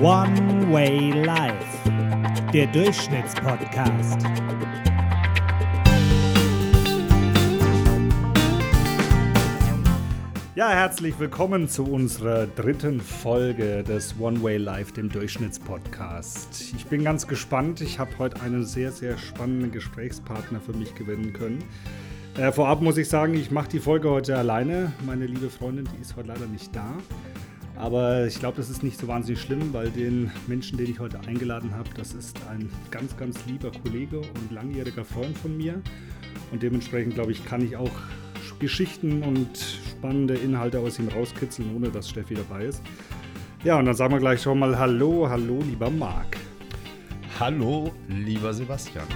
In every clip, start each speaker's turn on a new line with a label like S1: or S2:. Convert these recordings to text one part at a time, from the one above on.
S1: One Way Life, der Durchschnittspodcast. Ja, herzlich willkommen zu unserer dritten Folge des One Way Life, dem Durchschnittspodcast. Ich bin ganz gespannt. Ich habe heute einen sehr, sehr spannenden Gesprächspartner für mich gewinnen können. Äh, vorab muss ich sagen, ich mache die Folge heute alleine. Meine liebe Freundin, die ist heute leider nicht da. Aber ich glaube, das ist nicht so wahnsinnig schlimm, weil den Menschen, den ich heute eingeladen habe, das ist ein ganz, ganz lieber Kollege und langjähriger Freund von mir. Und dementsprechend, glaube ich, kann ich auch Geschichten und spannende Inhalte aus ihm rauskitzeln, ohne dass Steffi dabei ist. Ja, und dann sagen wir gleich schon mal Hallo, hallo, lieber Marc.
S2: Hallo, lieber Sebastian.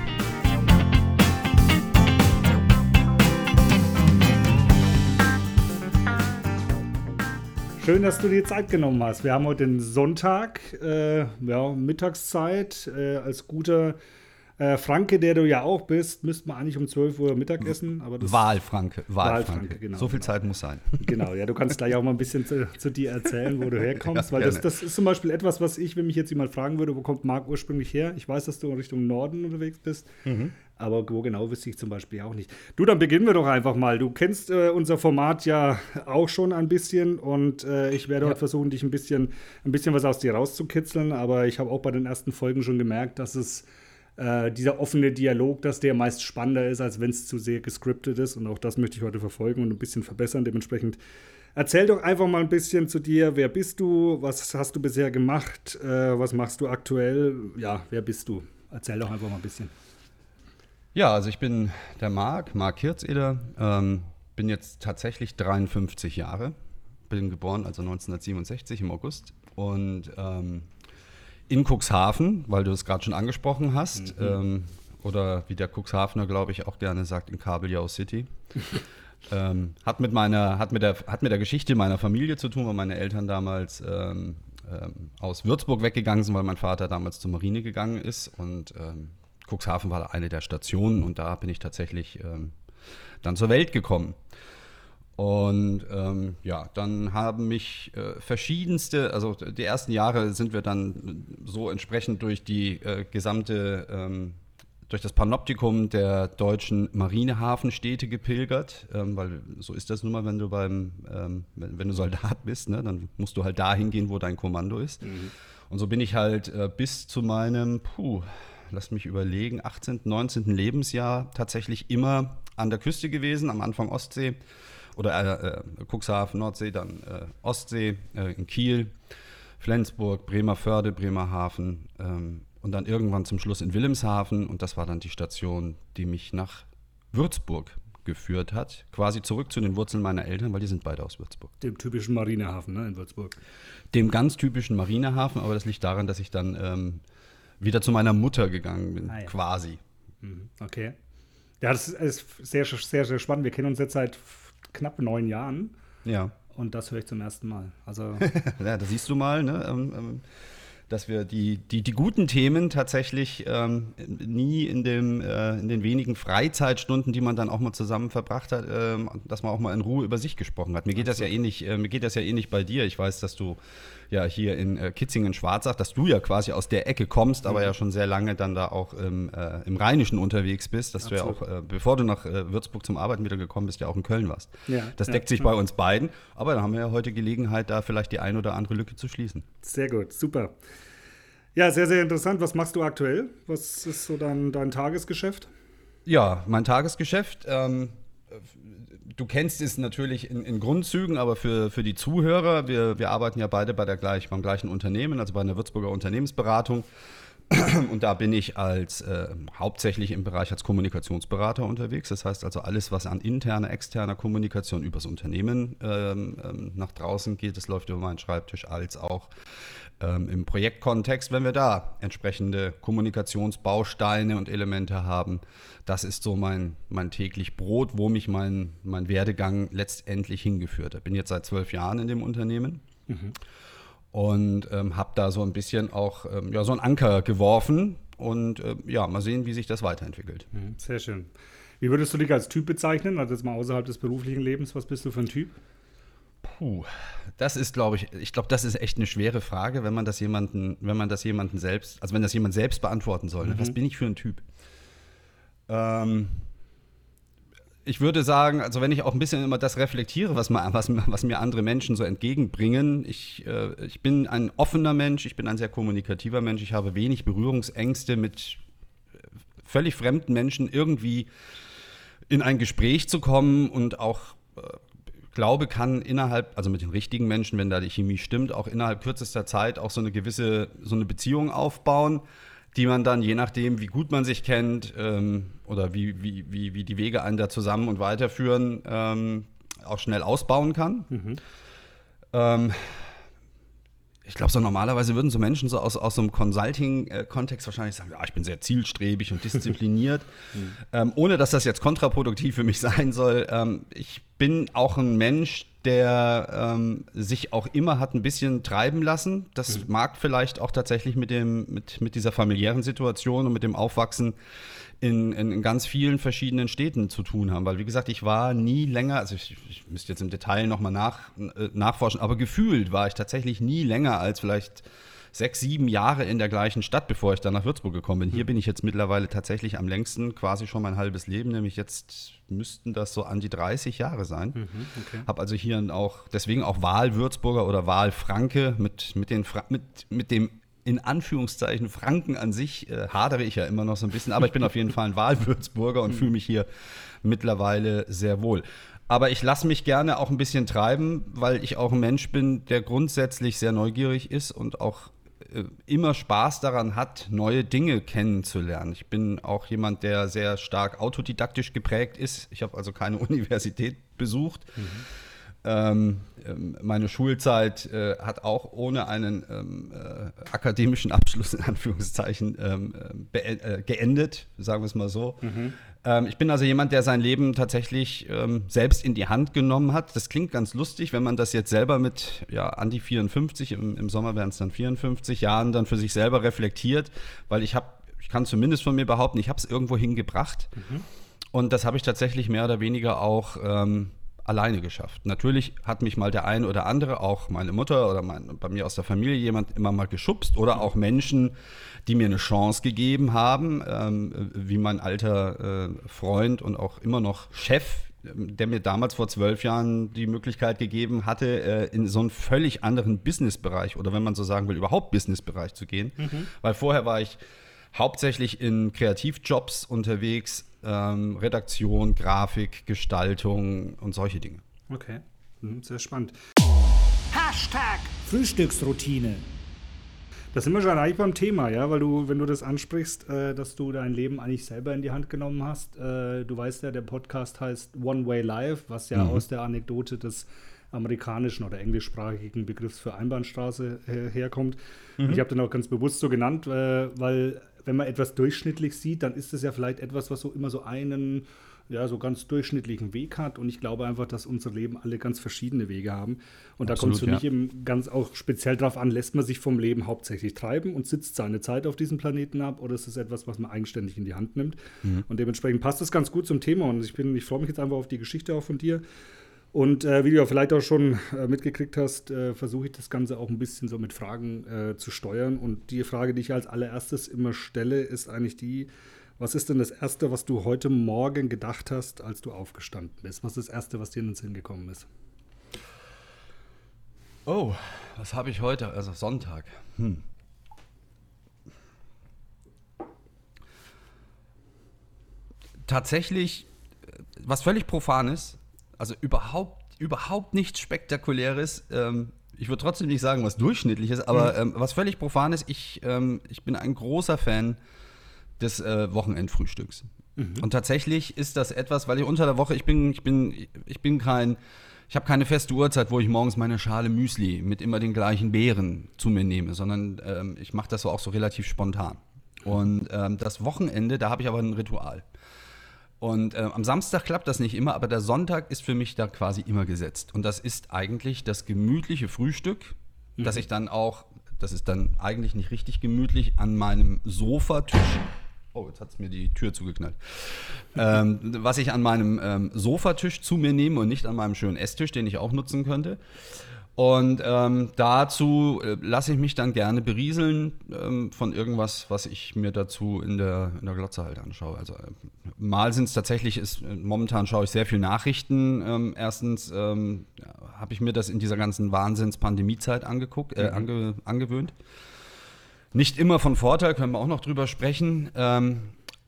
S1: Schön, dass du dir Zeit genommen hast. Wir haben heute den Sonntag, äh, ja, Mittagszeit. Äh, als guter äh, Franke, der du ja auch bist, müsste man eigentlich um 12 Uhr Mittagessen.
S2: Aber das Wahlfranke,
S1: Wahlfranke. Wahlfranke
S2: genau. So viel Zeit muss sein.
S1: Genau, ja, du kannst gleich auch mal ein bisschen zu, zu dir erzählen, wo du herkommst. ja, weil das, das, ist zum Beispiel etwas, was ich, wenn mich jetzt jemand fragen würde, wo kommt Marc ursprünglich her? Ich weiß, dass du in Richtung Norden unterwegs bist. Mhm. Aber wo genau wüsste ich zum Beispiel auch nicht. Du, dann beginnen wir doch einfach mal. Du kennst äh, unser Format ja auch schon ein bisschen und äh, ich werde ja. heute versuchen, dich ein bisschen, ein bisschen was aus dir rauszukitzeln. Aber ich habe auch bei den ersten Folgen schon gemerkt, dass es äh, dieser offene Dialog, dass der meist spannender ist, als wenn es zu sehr gescriptet ist. Und auch das möchte ich heute verfolgen und ein bisschen verbessern. Dementsprechend erzähl doch einfach mal ein bisschen zu dir. Wer bist du? Was hast du bisher gemacht? Äh, was machst du aktuell? Ja, wer bist du? Erzähl doch einfach mal ein bisschen.
S2: Ja, also ich bin der Marc, Marc Hirzeder. Ähm, bin jetzt tatsächlich 53 Jahre. Bin geboren also 1967 im August. Und ähm, in Cuxhaven, weil du es gerade schon angesprochen hast. Mhm. Ähm, oder wie der Cuxhavener, glaube ich, auch gerne sagt, in Kabeljau City. ähm, hat, mit meiner, hat, mit der, hat mit der Geschichte meiner Familie zu tun, weil meine Eltern damals ähm, ähm, aus Würzburg weggegangen sind, weil mein Vater damals zur Marine gegangen ist. Und ähm, Cuxhaven war eine der Stationen und da bin ich tatsächlich ähm, dann zur Welt gekommen. Und ähm, ja, dann haben mich äh, verschiedenste, also die ersten Jahre sind wir dann so entsprechend durch die äh, gesamte, ähm, durch das Panoptikum der deutschen Marinehafenstädte gepilgert, ähm, weil so ist das nun mal, wenn du beim, ähm, wenn, wenn, du Soldat bist, ne, dann musst du halt dahin gehen, wo dein Kommando ist. Mhm. Und so bin ich halt äh, bis zu meinem, puh, lass mich überlegen, 18., 19. Lebensjahr tatsächlich immer an der Küste gewesen, am Anfang Ostsee oder äh, äh, Cuxhaven, Nordsee, dann äh, Ostsee, äh, in Kiel, Flensburg, Bremerförde, Bremerhaven ähm, und dann irgendwann zum Schluss in Wilhelmshaven und das war dann die Station, die mich nach Würzburg geführt hat, quasi zurück zu den Wurzeln meiner Eltern, weil die sind beide aus Würzburg.
S1: Dem typischen Marinehafen ne, in Würzburg.
S2: Dem ganz typischen Marinehafen, aber das liegt daran, dass ich dann ähm, wieder zu meiner Mutter gegangen bin, ah, ja. quasi.
S1: Mhm, okay. Ja, das ist sehr, sehr, sehr spannend. Wir kennen uns jetzt seit knapp neun Jahren.
S2: Ja.
S1: Und das höre ich zum ersten Mal. Also
S2: ja, da siehst du mal, ne? Ähm, ähm, dass wir die, die, die guten Themen tatsächlich ähm, nie in, dem, äh, in den wenigen Freizeitstunden, die man dann auch mal zusammen verbracht hat, äh, dass man auch mal in Ruhe über sich gesprochen hat. Mir geht das ja ähnlich, äh, mir geht das ja ähnlich bei dir. Ich weiß, dass du ja hier in äh, Kitzingen-Schwarzach, dass du ja quasi aus der Ecke kommst, aber mhm. ja schon sehr lange dann da auch im, äh, im Rheinischen unterwegs bist, dass Absolut. du ja auch, äh, bevor du nach äh, Würzburg zum Arbeiten wieder gekommen bist, ja auch in Köln warst. Ja, das deckt ja, sich ja. bei uns beiden, aber dann haben wir ja heute Gelegenheit, da vielleicht die ein oder andere Lücke zu schließen.
S1: Sehr gut, super. Ja, sehr, sehr interessant. Was machst du aktuell? Was ist so dein, dein Tagesgeschäft?
S2: Ja, mein Tagesgeschäft. Ähm, du kennst es natürlich in, in, Grundzügen, aber für, für die Zuhörer, wir, wir arbeiten ja beide bei der gleich, beim gleichen Unternehmen, also bei einer Würzburger Unternehmensberatung. Und da bin ich als äh, hauptsächlich im Bereich als Kommunikationsberater unterwegs. Das heißt also alles, was an interner, externer Kommunikation übers Unternehmen ähm, ähm, nach draußen geht, das läuft über meinen Schreibtisch, als auch ähm, im Projektkontext, wenn wir da entsprechende Kommunikationsbausteine und Elemente haben. Das ist so mein, mein täglich Brot, wo mich mein, mein Werdegang letztendlich hingeführt hat. Bin jetzt seit zwölf Jahren in dem Unternehmen. Mhm. Und ähm, habe da so ein bisschen auch ähm, ja, so einen Anker geworfen und äh, ja, mal sehen, wie sich das weiterentwickelt.
S1: Mhm, sehr schön. Wie würdest du dich als Typ bezeichnen? Also jetzt mal außerhalb des beruflichen Lebens, was bist du für ein Typ?
S2: Puh, das ist, glaube ich, ich glaube, das ist echt eine schwere Frage, wenn man das jemanden, wenn man das jemanden selbst, also wenn das jemand selbst beantworten soll. Ne? Mhm. Was bin ich für ein Typ? Ähm, ich würde sagen, also wenn ich auch ein bisschen immer das reflektiere, was, mal, was, was mir andere Menschen so entgegenbringen, ich, äh, ich bin ein offener Mensch, ich bin ein sehr kommunikativer Mensch, ich habe wenig Berührungsängste mit völlig fremden Menschen irgendwie in ein Gespräch zu kommen und auch äh, glaube, kann innerhalb, also mit den richtigen Menschen, wenn da die Chemie stimmt, auch innerhalb kürzester Zeit auch so eine gewisse, so eine Beziehung aufbauen, die man dann, je nachdem, wie gut man sich kennt ähm, oder wie, wie, wie, wie die Wege einen da zusammen und weiterführen, ähm, auch schnell ausbauen kann. Mhm. Ähm, ich glaube, so normalerweise würden so Menschen so aus, aus so einem Consulting-Kontext wahrscheinlich sagen, ja, ich bin sehr zielstrebig und diszipliniert, mhm. ähm, ohne dass das jetzt kontraproduktiv für mich sein soll. Ähm, ich bin auch ein Mensch, der ähm, sich auch immer hat ein bisschen treiben lassen. Das mhm. mag vielleicht auch tatsächlich mit, dem, mit, mit dieser familiären Situation und mit dem Aufwachsen in, in, ganz vielen verschiedenen Städten zu tun haben. Weil, wie gesagt, ich war nie länger, also ich, ich müsste jetzt im Detail nochmal nach, äh, nachforschen, aber gefühlt war ich tatsächlich nie länger als vielleicht sechs, sieben Jahre in der gleichen Stadt, bevor ich dann nach Würzburg gekommen bin. Hier hm. bin ich jetzt mittlerweile tatsächlich am längsten, quasi schon mein halbes Leben, nämlich jetzt müssten das so an die 30 Jahre sein. Mhm, okay. Habe also hier auch, deswegen auch Wahl-Würzburger oder Wahl-Franke mit, mit, mit, mit dem in Anführungszeichen Franken an sich äh, hadere ich ja immer noch so ein bisschen, aber ich bin auf jeden Fall ein Wahlwürzburger und fühle mich hier mittlerweile sehr wohl. Aber ich lasse mich gerne auch ein bisschen treiben, weil ich auch ein Mensch bin, der grundsätzlich sehr neugierig ist und auch immer Spaß daran hat, neue Dinge kennenzulernen. Ich bin auch jemand, der sehr stark autodidaktisch geprägt ist. Ich habe also keine Universität besucht. Mhm ähm, ähm, meine Schulzeit äh, hat auch ohne einen ähm, äh, akademischen Abschluss in Anführungszeichen ähm, äh, geendet, sagen wir es mal so. Mhm. Ähm, ich bin also jemand, der sein Leben tatsächlich ähm, selbst in die Hand genommen hat. Das klingt ganz lustig, wenn man das jetzt selber mit ja, an die 54, im, im Sommer wären es dann 54 Jahren dann für sich selber reflektiert, weil ich habe, ich kann zumindest von mir behaupten, ich habe es irgendwo hingebracht. Mhm. Und das habe ich tatsächlich mehr oder weniger auch ähm, alleine geschafft. Natürlich hat mich mal der ein oder andere, auch meine Mutter oder mein, bei mir aus der Familie jemand immer mal geschubst oder auch Menschen, die mir eine Chance gegeben haben, ähm, wie mein alter äh, Freund und auch immer noch Chef, der mir damals vor zwölf Jahren die Möglichkeit gegeben hatte, äh, in so einen völlig anderen Businessbereich oder wenn man so sagen will, überhaupt Businessbereich zu gehen. Mhm. Weil vorher war ich hauptsächlich in Kreativjobs unterwegs, ähm, Redaktion, Grafik, Gestaltung und solche Dinge.
S1: Okay, hm, sehr spannend. Hashtag Frühstücksroutine. Da sind wir schon eigentlich beim Thema, ja, weil du, wenn du das ansprichst, äh, dass du dein Leben eigentlich selber in die Hand genommen hast. Äh, du weißt ja, der Podcast heißt One Way Life, was ja mhm. aus der Anekdote des amerikanischen oder englischsprachigen Begriffs für Einbahnstraße äh, herkommt. Mhm. Ich habe den auch ganz bewusst so genannt, äh, weil wenn man etwas durchschnittlich sieht, dann ist es ja vielleicht etwas, was so immer so einen, ja, so ganz durchschnittlichen Weg hat. Und ich glaube einfach, dass unser Leben alle ganz verschiedene Wege haben. Und Absolut, da kommt es für ja. mich eben ganz auch speziell darauf an, lässt man sich vom Leben hauptsächlich treiben und sitzt seine Zeit auf diesem Planeten ab oder ist es etwas, was man eigenständig in die Hand nimmt? Mhm. Und dementsprechend passt es ganz gut zum Thema. Und ich bin, ich freue mich jetzt einfach auf die Geschichte auch von dir. Und äh, wie du ja vielleicht auch schon äh, mitgekriegt hast, äh, versuche ich das Ganze auch ein bisschen so mit Fragen äh, zu steuern. Und die Frage, die ich als allererstes immer stelle, ist eigentlich die, was ist denn das Erste, was du heute Morgen gedacht hast, als du aufgestanden bist? Was ist das Erste, was dir in den Sinn gekommen ist?
S2: Oh, was habe ich heute? Also Sonntag. Hm. Tatsächlich, was völlig profan ist, also überhaupt, überhaupt nichts Spektakuläres. Ähm, ich würde trotzdem nicht sagen, was durchschnittlich ist, aber mhm. ähm, was völlig profan ist, ich, ähm, ich bin ein großer Fan des äh, Wochenendfrühstücks. Mhm. Und tatsächlich ist das etwas, weil ich unter der Woche, ich bin, ich bin, ich bin kein, ich habe keine feste Uhrzeit, wo ich morgens meine Schale Müsli mit immer den gleichen Beeren zu mir nehme, sondern ähm, ich mache das so auch so relativ spontan. Und ähm, das Wochenende, da habe ich aber ein Ritual. Und äh, am Samstag klappt das nicht immer, aber der Sonntag ist für mich da quasi immer gesetzt. Und das ist eigentlich das gemütliche Frühstück, mhm. das ich dann auch, das ist dann eigentlich nicht richtig gemütlich, an meinem Sofatisch Oh, jetzt hat es mir die Tür zugeknallt. ähm, was ich an meinem ähm, Sofatisch zu mir nehme und nicht an meinem schönen Esstisch, den ich auch nutzen könnte. Und ähm, dazu äh, lasse ich mich dann gerne berieseln ähm, von irgendwas, was ich mir dazu in der, in der Glotze halt anschaue. Also äh, mal sind es tatsächlich, ist, äh, momentan schaue ich sehr viel Nachrichten. Ähm, erstens ähm, habe ich mir das in dieser ganzen Wahnsinns-Pandemiezeit angeguckt, äh, mhm. ange, angewöhnt. Nicht immer von Vorteil, können wir auch noch drüber sprechen.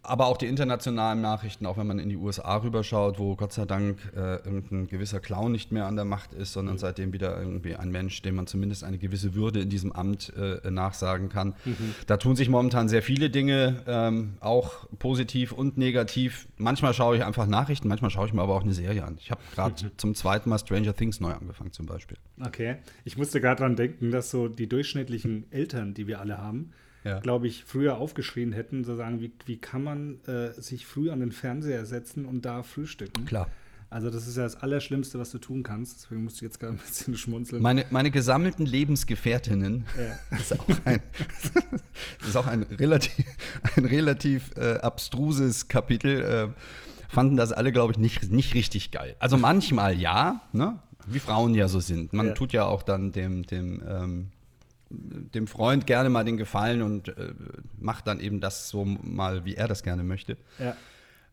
S2: Aber auch die internationalen Nachrichten, auch wenn man in die USA rüberschaut, wo Gott sei Dank äh, irgendein gewisser Clown nicht mehr an der Macht ist, sondern mhm. seitdem wieder irgendwie ein Mensch, dem man zumindest eine gewisse Würde in diesem Amt äh, nachsagen kann. Mhm. Da tun sich momentan sehr viele Dinge, ähm, auch positiv und negativ. Manchmal schaue ich einfach Nachrichten, manchmal schaue ich mir aber auch eine Serie an. Ich habe gerade mhm. zum zweiten Mal Stranger Things neu angefangen zum Beispiel.
S1: Okay, ich musste gerade daran denken, dass so die durchschnittlichen Eltern, die wir alle haben, ja. glaube ich, früher aufgeschrien hätten, so sagen, wie, wie kann man äh, sich früh an den Fernseher setzen und da frühstücken?
S2: Klar.
S1: Also das ist ja das Allerschlimmste, was du tun kannst. Deswegen musst du jetzt gerade ein bisschen schmunzeln.
S2: Meine, meine gesammelten Lebensgefährtinnen, ja. das, ist auch ein, ist auch ein relativ, ein relativ äh, abstruses Kapitel, äh, fanden das alle, glaube ich, nicht, nicht richtig geil. Also manchmal ja, ne? wie Frauen ja so sind. Man ja. tut ja auch dann dem, dem ähm, dem Freund gerne mal den Gefallen und äh, macht dann eben das so mal, wie er das gerne möchte. Ja.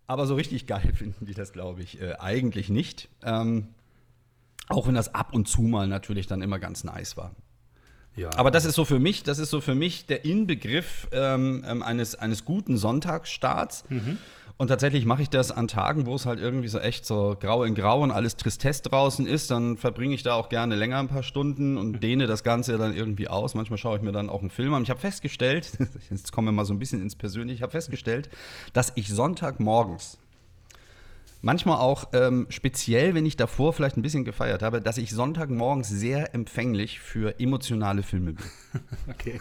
S2: Aber so richtig geil finden die das, glaube ich, äh, eigentlich nicht. Ähm, auch wenn das ab und zu mal natürlich dann immer ganz nice war. Ja. Aber das ist so für mich, das ist so für mich der Inbegriff ähm, ähm eines, eines guten Sonntagsstarts. Mhm. Und tatsächlich mache ich das an Tagen, wo es halt irgendwie so echt so grau in grau und alles Tristesse draußen ist. Dann verbringe ich da auch gerne länger ein paar Stunden und dehne das Ganze dann irgendwie aus. Manchmal schaue ich mir dann auch einen Film an. Ich habe festgestellt, jetzt kommen wir mal so ein bisschen ins Persönliche, ich habe festgestellt, dass ich Sonntagmorgens Manchmal auch ähm, speziell, wenn ich davor vielleicht ein bisschen gefeiert habe, dass ich Sonntagmorgens sehr empfänglich für emotionale Filme bin.
S1: okay.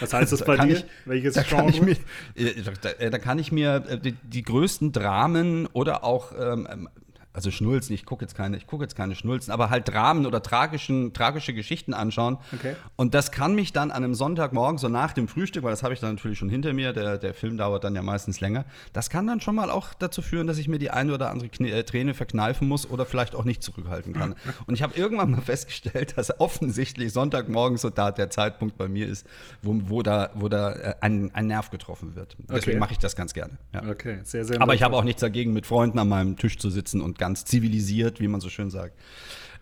S1: Was heißt das da bei dir? Ich,
S2: Welches da Genre? Kann ich mir, äh, da, da, kann ich mir äh, die, die größten Dramen oder auch ähm, ähm also Schnulzen, ich gucke jetzt keine, ich gucke jetzt keine Schnulzen, aber halt Dramen oder tragischen, tragische Geschichten anschauen. Okay. Und das kann mich dann an einem Sonntagmorgen, so nach dem Frühstück, weil das habe ich dann natürlich schon hinter mir, der, der Film dauert dann ja meistens länger, das kann dann schon mal auch dazu führen, dass ich mir die eine oder andere Knie, äh, Träne verkneifen muss oder vielleicht auch nicht zurückhalten kann. Und ich habe irgendwann mal festgestellt, dass offensichtlich Sonntagmorgen so da der Zeitpunkt bei mir ist, wo, wo da, wo da äh, ein, ein Nerv getroffen wird. Deswegen okay. mache ich das ganz gerne. Ja. Okay, sehr, sehr Aber ich habe auch nichts dagegen, mit Freunden an meinem Tisch zu sitzen und ganz zivilisiert, wie man so schön sagt,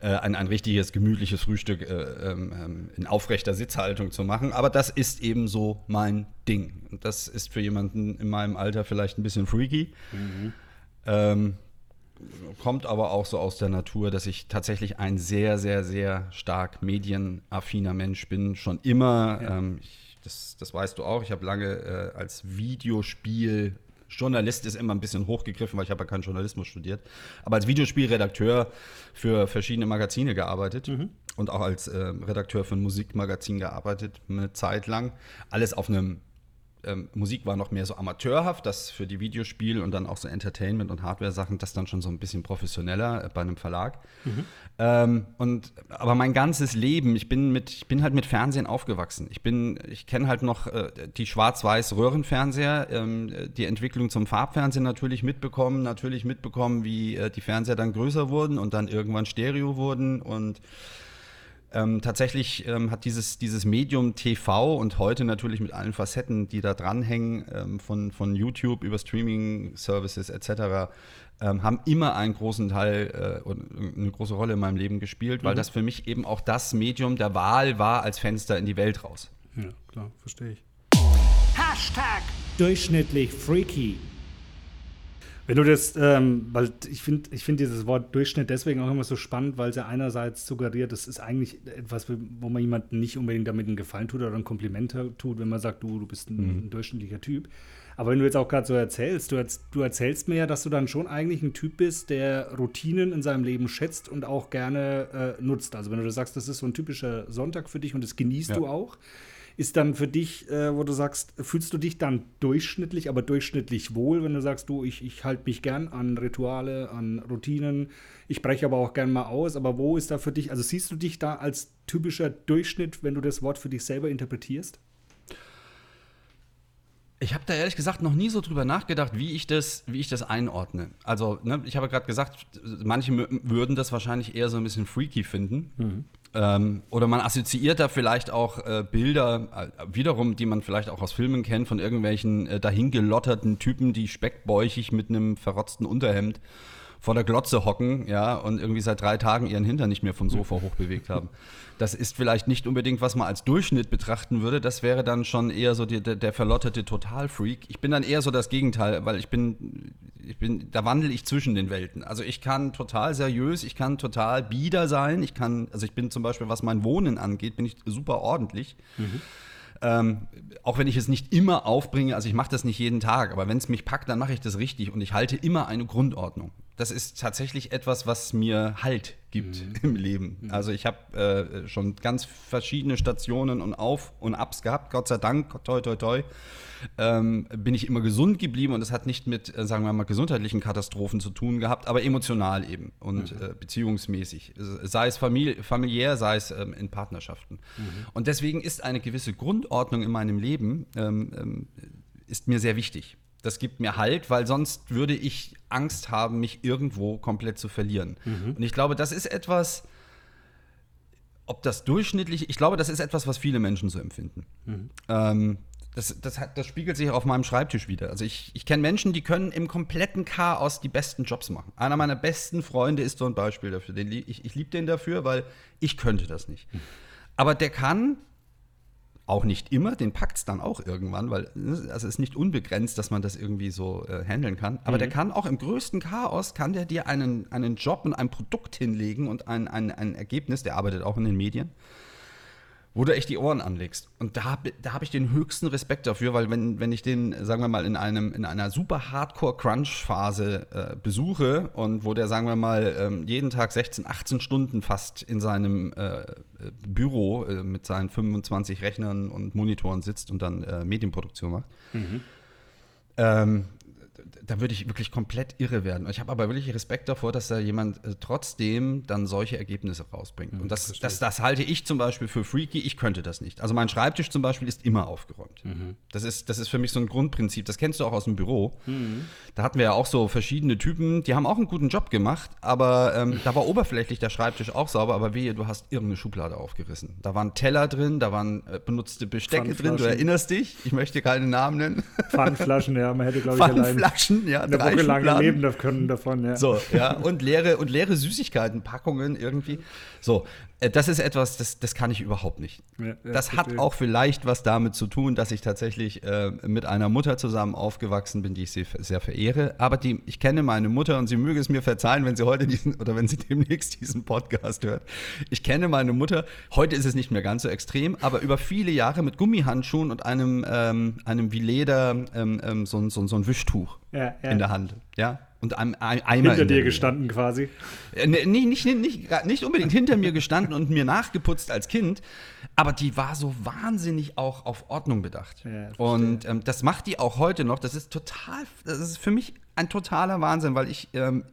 S2: äh, ein, ein richtiges, gemütliches Frühstück äh, ähm, in aufrechter Sitzhaltung zu machen. Aber das ist eben so mein Ding. Und das ist für jemanden in meinem Alter vielleicht ein bisschen freaky. Mhm. Ähm, kommt aber auch so aus der Natur, dass ich tatsächlich ein sehr, sehr, sehr stark medienaffiner Mensch bin. Schon immer. Ja. Ähm, ich, das, das weißt du auch. Ich habe lange äh, als Videospiel Journalist ist immer ein bisschen hochgegriffen, weil ich habe ja keinen Journalismus studiert. Aber als Videospielredakteur für verschiedene Magazine gearbeitet mhm. und auch als äh, Redakteur für ein Musikmagazin gearbeitet, eine Zeit lang. Alles auf einem ähm, Musik war noch mehr so amateurhaft, das für die Videospiele und dann auch so Entertainment und Hardware-Sachen, das dann schon so ein bisschen professioneller äh, bei einem Verlag. Mhm. Ähm, und aber mein ganzes Leben, ich bin mit, ich bin halt mit Fernsehen aufgewachsen. Ich bin, ich kenne halt noch äh, die schwarz-weiß Röhrenfernseher, ähm, die Entwicklung zum Farbfernsehen natürlich mitbekommen, natürlich mitbekommen, wie äh, die Fernseher dann größer wurden und dann irgendwann Stereo wurden und ähm, tatsächlich ähm, hat dieses, dieses Medium TV und heute natürlich mit allen Facetten, die da dranhängen, ähm, von, von YouTube über Streaming-Services etc., ähm, haben immer einen großen Teil äh, und eine große Rolle in meinem Leben gespielt, weil mhm. das für mich eben auch das Medium der Wahl war als Fenster in die Welt raus.
S1: Ja, klar, verstehe ich. Hashtag durchschnittlich freaky. Wenn du das, ähm, weil ich finde ich find dieses Wort Durchschnitt deswegen auch immer so spannend, weil es ja einerseits suggeriert, das ist eigentlich etwas, wo man jemandem nicht unbedingt damit einen Gefallen tut oder ein Kompliment tut, wenn man sagt, du, du bist ein, mhm. ein durchschnittlicher Typ. Aber wenn du jetzt auch gerade so erzählst, du, du, erzählst mir ja, dass du dann schon eigentlich ein Typ bist, der Routinen in seinem Leben schätzt und auch gerne äh, nutzt. Also wenn du sagst, das ist so ein typischer Sonntag für dich und das genießt ja. du auch, ist dann für dich, äh, wo du sagst, fühlst du dich dann durchschnittlich, aber durchschnittlich wohl, wenn du sagst, du, ich, ich halte mich gern an Rituale, an Routinen, ich breche aber auch gern mal aus, aber wo ist da für dich, also siehst du dich da als typischer Durchschnitt, wenn du das Wort für dich selber interpretierst?
S2: Ich habe da ehrlich gesagt noch nie so drüber nachgedacht, wie ich das, wie ich das einordne. Also, ne, ich habe gerade gesagt, manche würden das wahrscheinlich eher so ein bisschen freaky finden. Mhm. Ähm, oder man assoziiert da vielleicht auch äh, Bilder, äh, wiederum, die man vielleicht auch aus Filmen kennt, von irgendwelchen äh, dahingelotterten Typen, die speckbäuchig mit einem verrotzten Unterhemd vor der Glotze hocken, ja, und irgendwie seit drei Tagen ihren Hintern nicht mehr vom Sofa hochbewegt haben. Das ist vielleicht nicht unbedingt, was man als Durchschnitt betrachten würde. Das wäre dann schon eher so die, der, der verlotterte Totalfreak. Ich bin dann eher so das Gegenteil, weil ich bin, ich bin, da wandle ich zwischen den Welten. Also ich kann total seriös, ich kann total bieder sein, ich kann, also ich bin zum Beispiel, was mein Wohnen angeht, bin ich super ordentlich. Mhm. Ähm, auch wenn ich es nicht immer aufbringe, also ich mache das nicht jeden Tag, aber wenn es mich packt, dann mache ich das richtig und ich halte immer eine Grundordnung das ist tatsächlich etwas, was mir Halt gibt mhm. im Leben. Mhm. Also ich habe äh, schon ganz verschiedene Stationen und Auf- und Abs gehabt, Gott sei Dank, toi, toi, toi. Ähm, bin ich immer gesund geblieben und es hat nicht mit, äh, sagen wir mal, gesundheitlichen Katastrophen zu tun gehabt, aber emotional eben und mhm. äh, beziehungsmäßig. Sei es famili familiär, sei es ähm, in Partnerschaften. Mhm. Und deswegen ist eine gewisse Grundordnung in meinem Leben ähm, ähm ist mir sehr wichtig das gibt mir Halt, weil sonst würde ich Angst haben, mich irgendwo komplett zu verlieren. Mhm. Und ich glaube, das ist etwas, ob das durchschnittlich, ich glaube, das ist etwas, was viele Menschen so empfinden. Mhm. Ähm, das, das, hat, das, spiegelt sich auf meinem Schreibtisch wieder. Also ich, ich kenne Menschen, die können im kompletten Chaos die besten Jobs machen. Einer meiner besten Freunde ist so ein Beispiel dafür. Den, ich ich liebe den dafür, weil ich könnte das nicht. Mhm. Aber der kann auch nicht immer, den packt es dann auch irgendwann, weil ne, also es ist nicht unbegrenzt, dass man das irgendwie so äh, handeln kann. Aber mhm. der kann auch im größten Chaos, kann der dir einen, einen Job und ein Produkt hinlegen und ein, ein, ein Ergebnis, der arbeitet auch in den Medien, wo du echt die Ohren anlegst. Und da, da habe ich den höchsten Respekt dafür, weil wenn, wenn ich den, sagen wir mal, in, einem, in einer super Hardcore-Crunch-Phase äh, besuche und wo der, sagen wir mal, ähm, jeden Tag 16, 18 Stunden fast in seinem äh, Büro äh, mit seinen 25 Rechnern und Monitoren sitzt und dann äh, Medienproduktion macht, mhm. ähm, da würde ich wirklich komplett irre werden. Ich habe aber wirklich Respekt davor, dass da jemand äh, trotzdem dann solche Ergebnisse rausbringt. Mhm, und das, das, das, halte ich zum Beispiel für freaky. Ich könnte das nicht. Also mein Schreibtisch zum Beispiel ist immer aufgeräumt. Mhm. Das, ist, das ist für mich so ein Grundprinzip. Das kennst du auch aus dem Büro. Mhm. Da hatten wir ja auch so verschiedene Typen, die haben auch einen guten Job gemacht, aber ähm, da war oberflächlich der Schreibtisch auch sauber, aber wehe, du hast irgendeine Schublade aufgerissen. Da waren Teller drin, da waren äh, benutzte Bestecke drin, du erinnerst dich, ich möchte keine Namen nennen.
S1: Pfannflaschen, ja, man hätte, glaube ich, allein
S2: Flaschen, ja,
S1: eine drei Woche lang leben können davon, ja.
S2: So, ja, und leere, und leere Süßigkeitenpackungen irgendwie. So, äh, das ist etwas, das, das kann ich überhaupt nicht. Ja, das hat auch vielleicht was damit zu tun, dass ich tatsächlich äh, mit einer Mutter zusammen aufgewachsen bin, die ich sehr, sehr verehre. Aber die, ich kenne meine Mutter und sie möge es mir verzeihen, wenn sie heute diesen oder wenn sie demnächst diesen Podcast hört. Ich kenne meine Mutter, heute ist es nicht mehr ganz so extrem, aber über viele Jahre mit Gummihandschuhen und einem, ähm, einem wie Leder, ähm, ähm, so, so, so ein Wischtuch ja, in der Hand. Ja,
S1: und einem Eimer hinter dir gestanden quasi.
S2: Äh, nee, nicht, nicht, nicht, nicht unbedingt hinter mir gestanden und mir nachgeputzt als Kind, aber die war so wahnsinnig auch auf Ordnung bedacht. Ja, und ähm, das macht die auch heute noch. Das ist total, das ist für mich ein totaler Wahnsinn, weil ich ähm,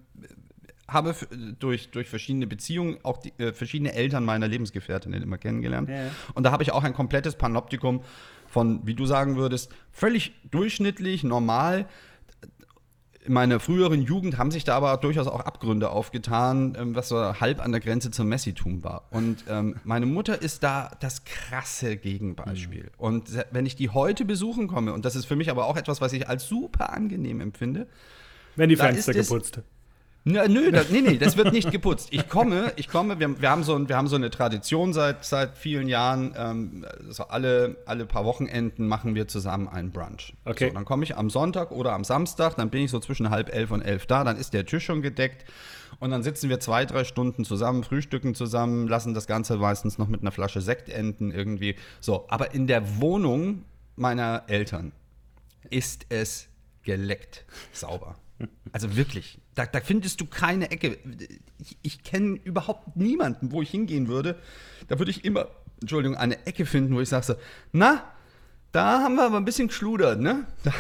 S2: habe durch, durch verschiedene Beziehungen auch die, äh, verschiedene Eltern meiner Lebensgefährtinnen immer kennengelernt. Ja. Und da habe ich auch ein komplettes Panoptikum von, wie du sagen würdest, völlig durchschnittlich, normal in meiner früheren Jugend haben sich da aber durchaus auch Abgründe aufgetan, ähm, was so halb an der Grenze zum Messitum war. Und ähm, meine Mutter ist da das krasse Gegenbeispiel. Mhm. Und wenn ich die heute besuchen komme, und das ist für mich aber auch etwas, was ich als super angenehm empfinde,
S1: wenn die Fenster geputzt.
S2: Ja, nö, das, nee, nee, das wird nicht geputzt. Ich komme, ich komme, wir, wir, haben, so, wir haben so eine Tradition seit, seit vielen Jahren. Ähm, so alle, alle paar Wochenenden machen wir zusammen einen Brunch. Okay. So, dann komme ich am Sonntag oder am Samstag, dann bin ich so zwischen halb elf und elf da, dann ist der Tisch schon gedeckt. Und dann sitzen wir zwei, drei Stunden zusammen, frühstücken zusammen, lassen das Ganze meistens noch mit einer Flasche Sekt enden irgendwie. So, aber in der Wohnung meiner Eltern ist es geleckt sauber. Also wirklich, da, da findest du keine Ecke. Ich, ich kenne überhaupt niemanden, wo ich hingehen würde. Da würde ich immer, Entschuldigung, eine Ecke finden, wo ich sage so, na, da haben wir aber ein bisschen geschludert, ne? Da,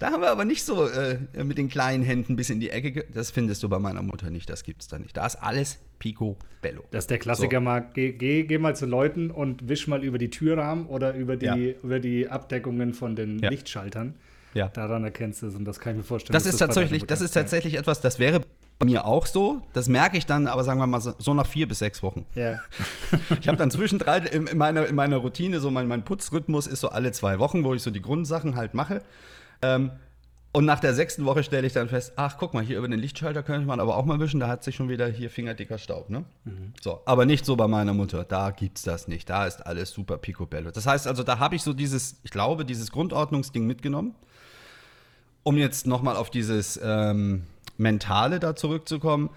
S2: da haben wir aber nicht so äh, mit den kleinen Händen bis in die Ecke. Das findest du bei meiner Mutter nicht, das gibt's da nicht. Da ist alles Pico Bello.
S1: Das ist der Klassiker so. mal, geh, geh, geh, mal zu Leuten und wisch mal über die Türrahmen oder über die, ja. über die Abdeckungen von den ja. Lichtschaltern.
S2: Ja.
S1: Daran erkennst du es und das kann ich mir vorstellen.
S2: Das ist tatsächlich, das ist tatsächlich etwas, das wäre bei mir auch so. Das merke ich dann, aber sagen wir mal so nach vier bis sechs Wochen.
S1: Ja.
S2: ich habe dann zwischendrin in, in, meiner, in meiner Routine, so mein, mein Putzrhythmus ist so alle zwei Wochen, wo ich so die Grundsachen halt mache. Ähm, und nach der sechsten Woche stelle ich dann fest, ach, guck mal, hier über den Lichtschalter könnte man aber auch mal wischen, da hat sich schon wieder hier fingerdicker Staub, ne? Mhm. So, aber nicht so bei meiner Mutter, da gibt's das nicht, da ist alles super picobello. Das heißt also, da habe ich so dieses, ich glaube, dieses Grundordnungsding mitgenommen. Um jetzt nochmal auf dieses ähm, Mentale da zurückzukommen.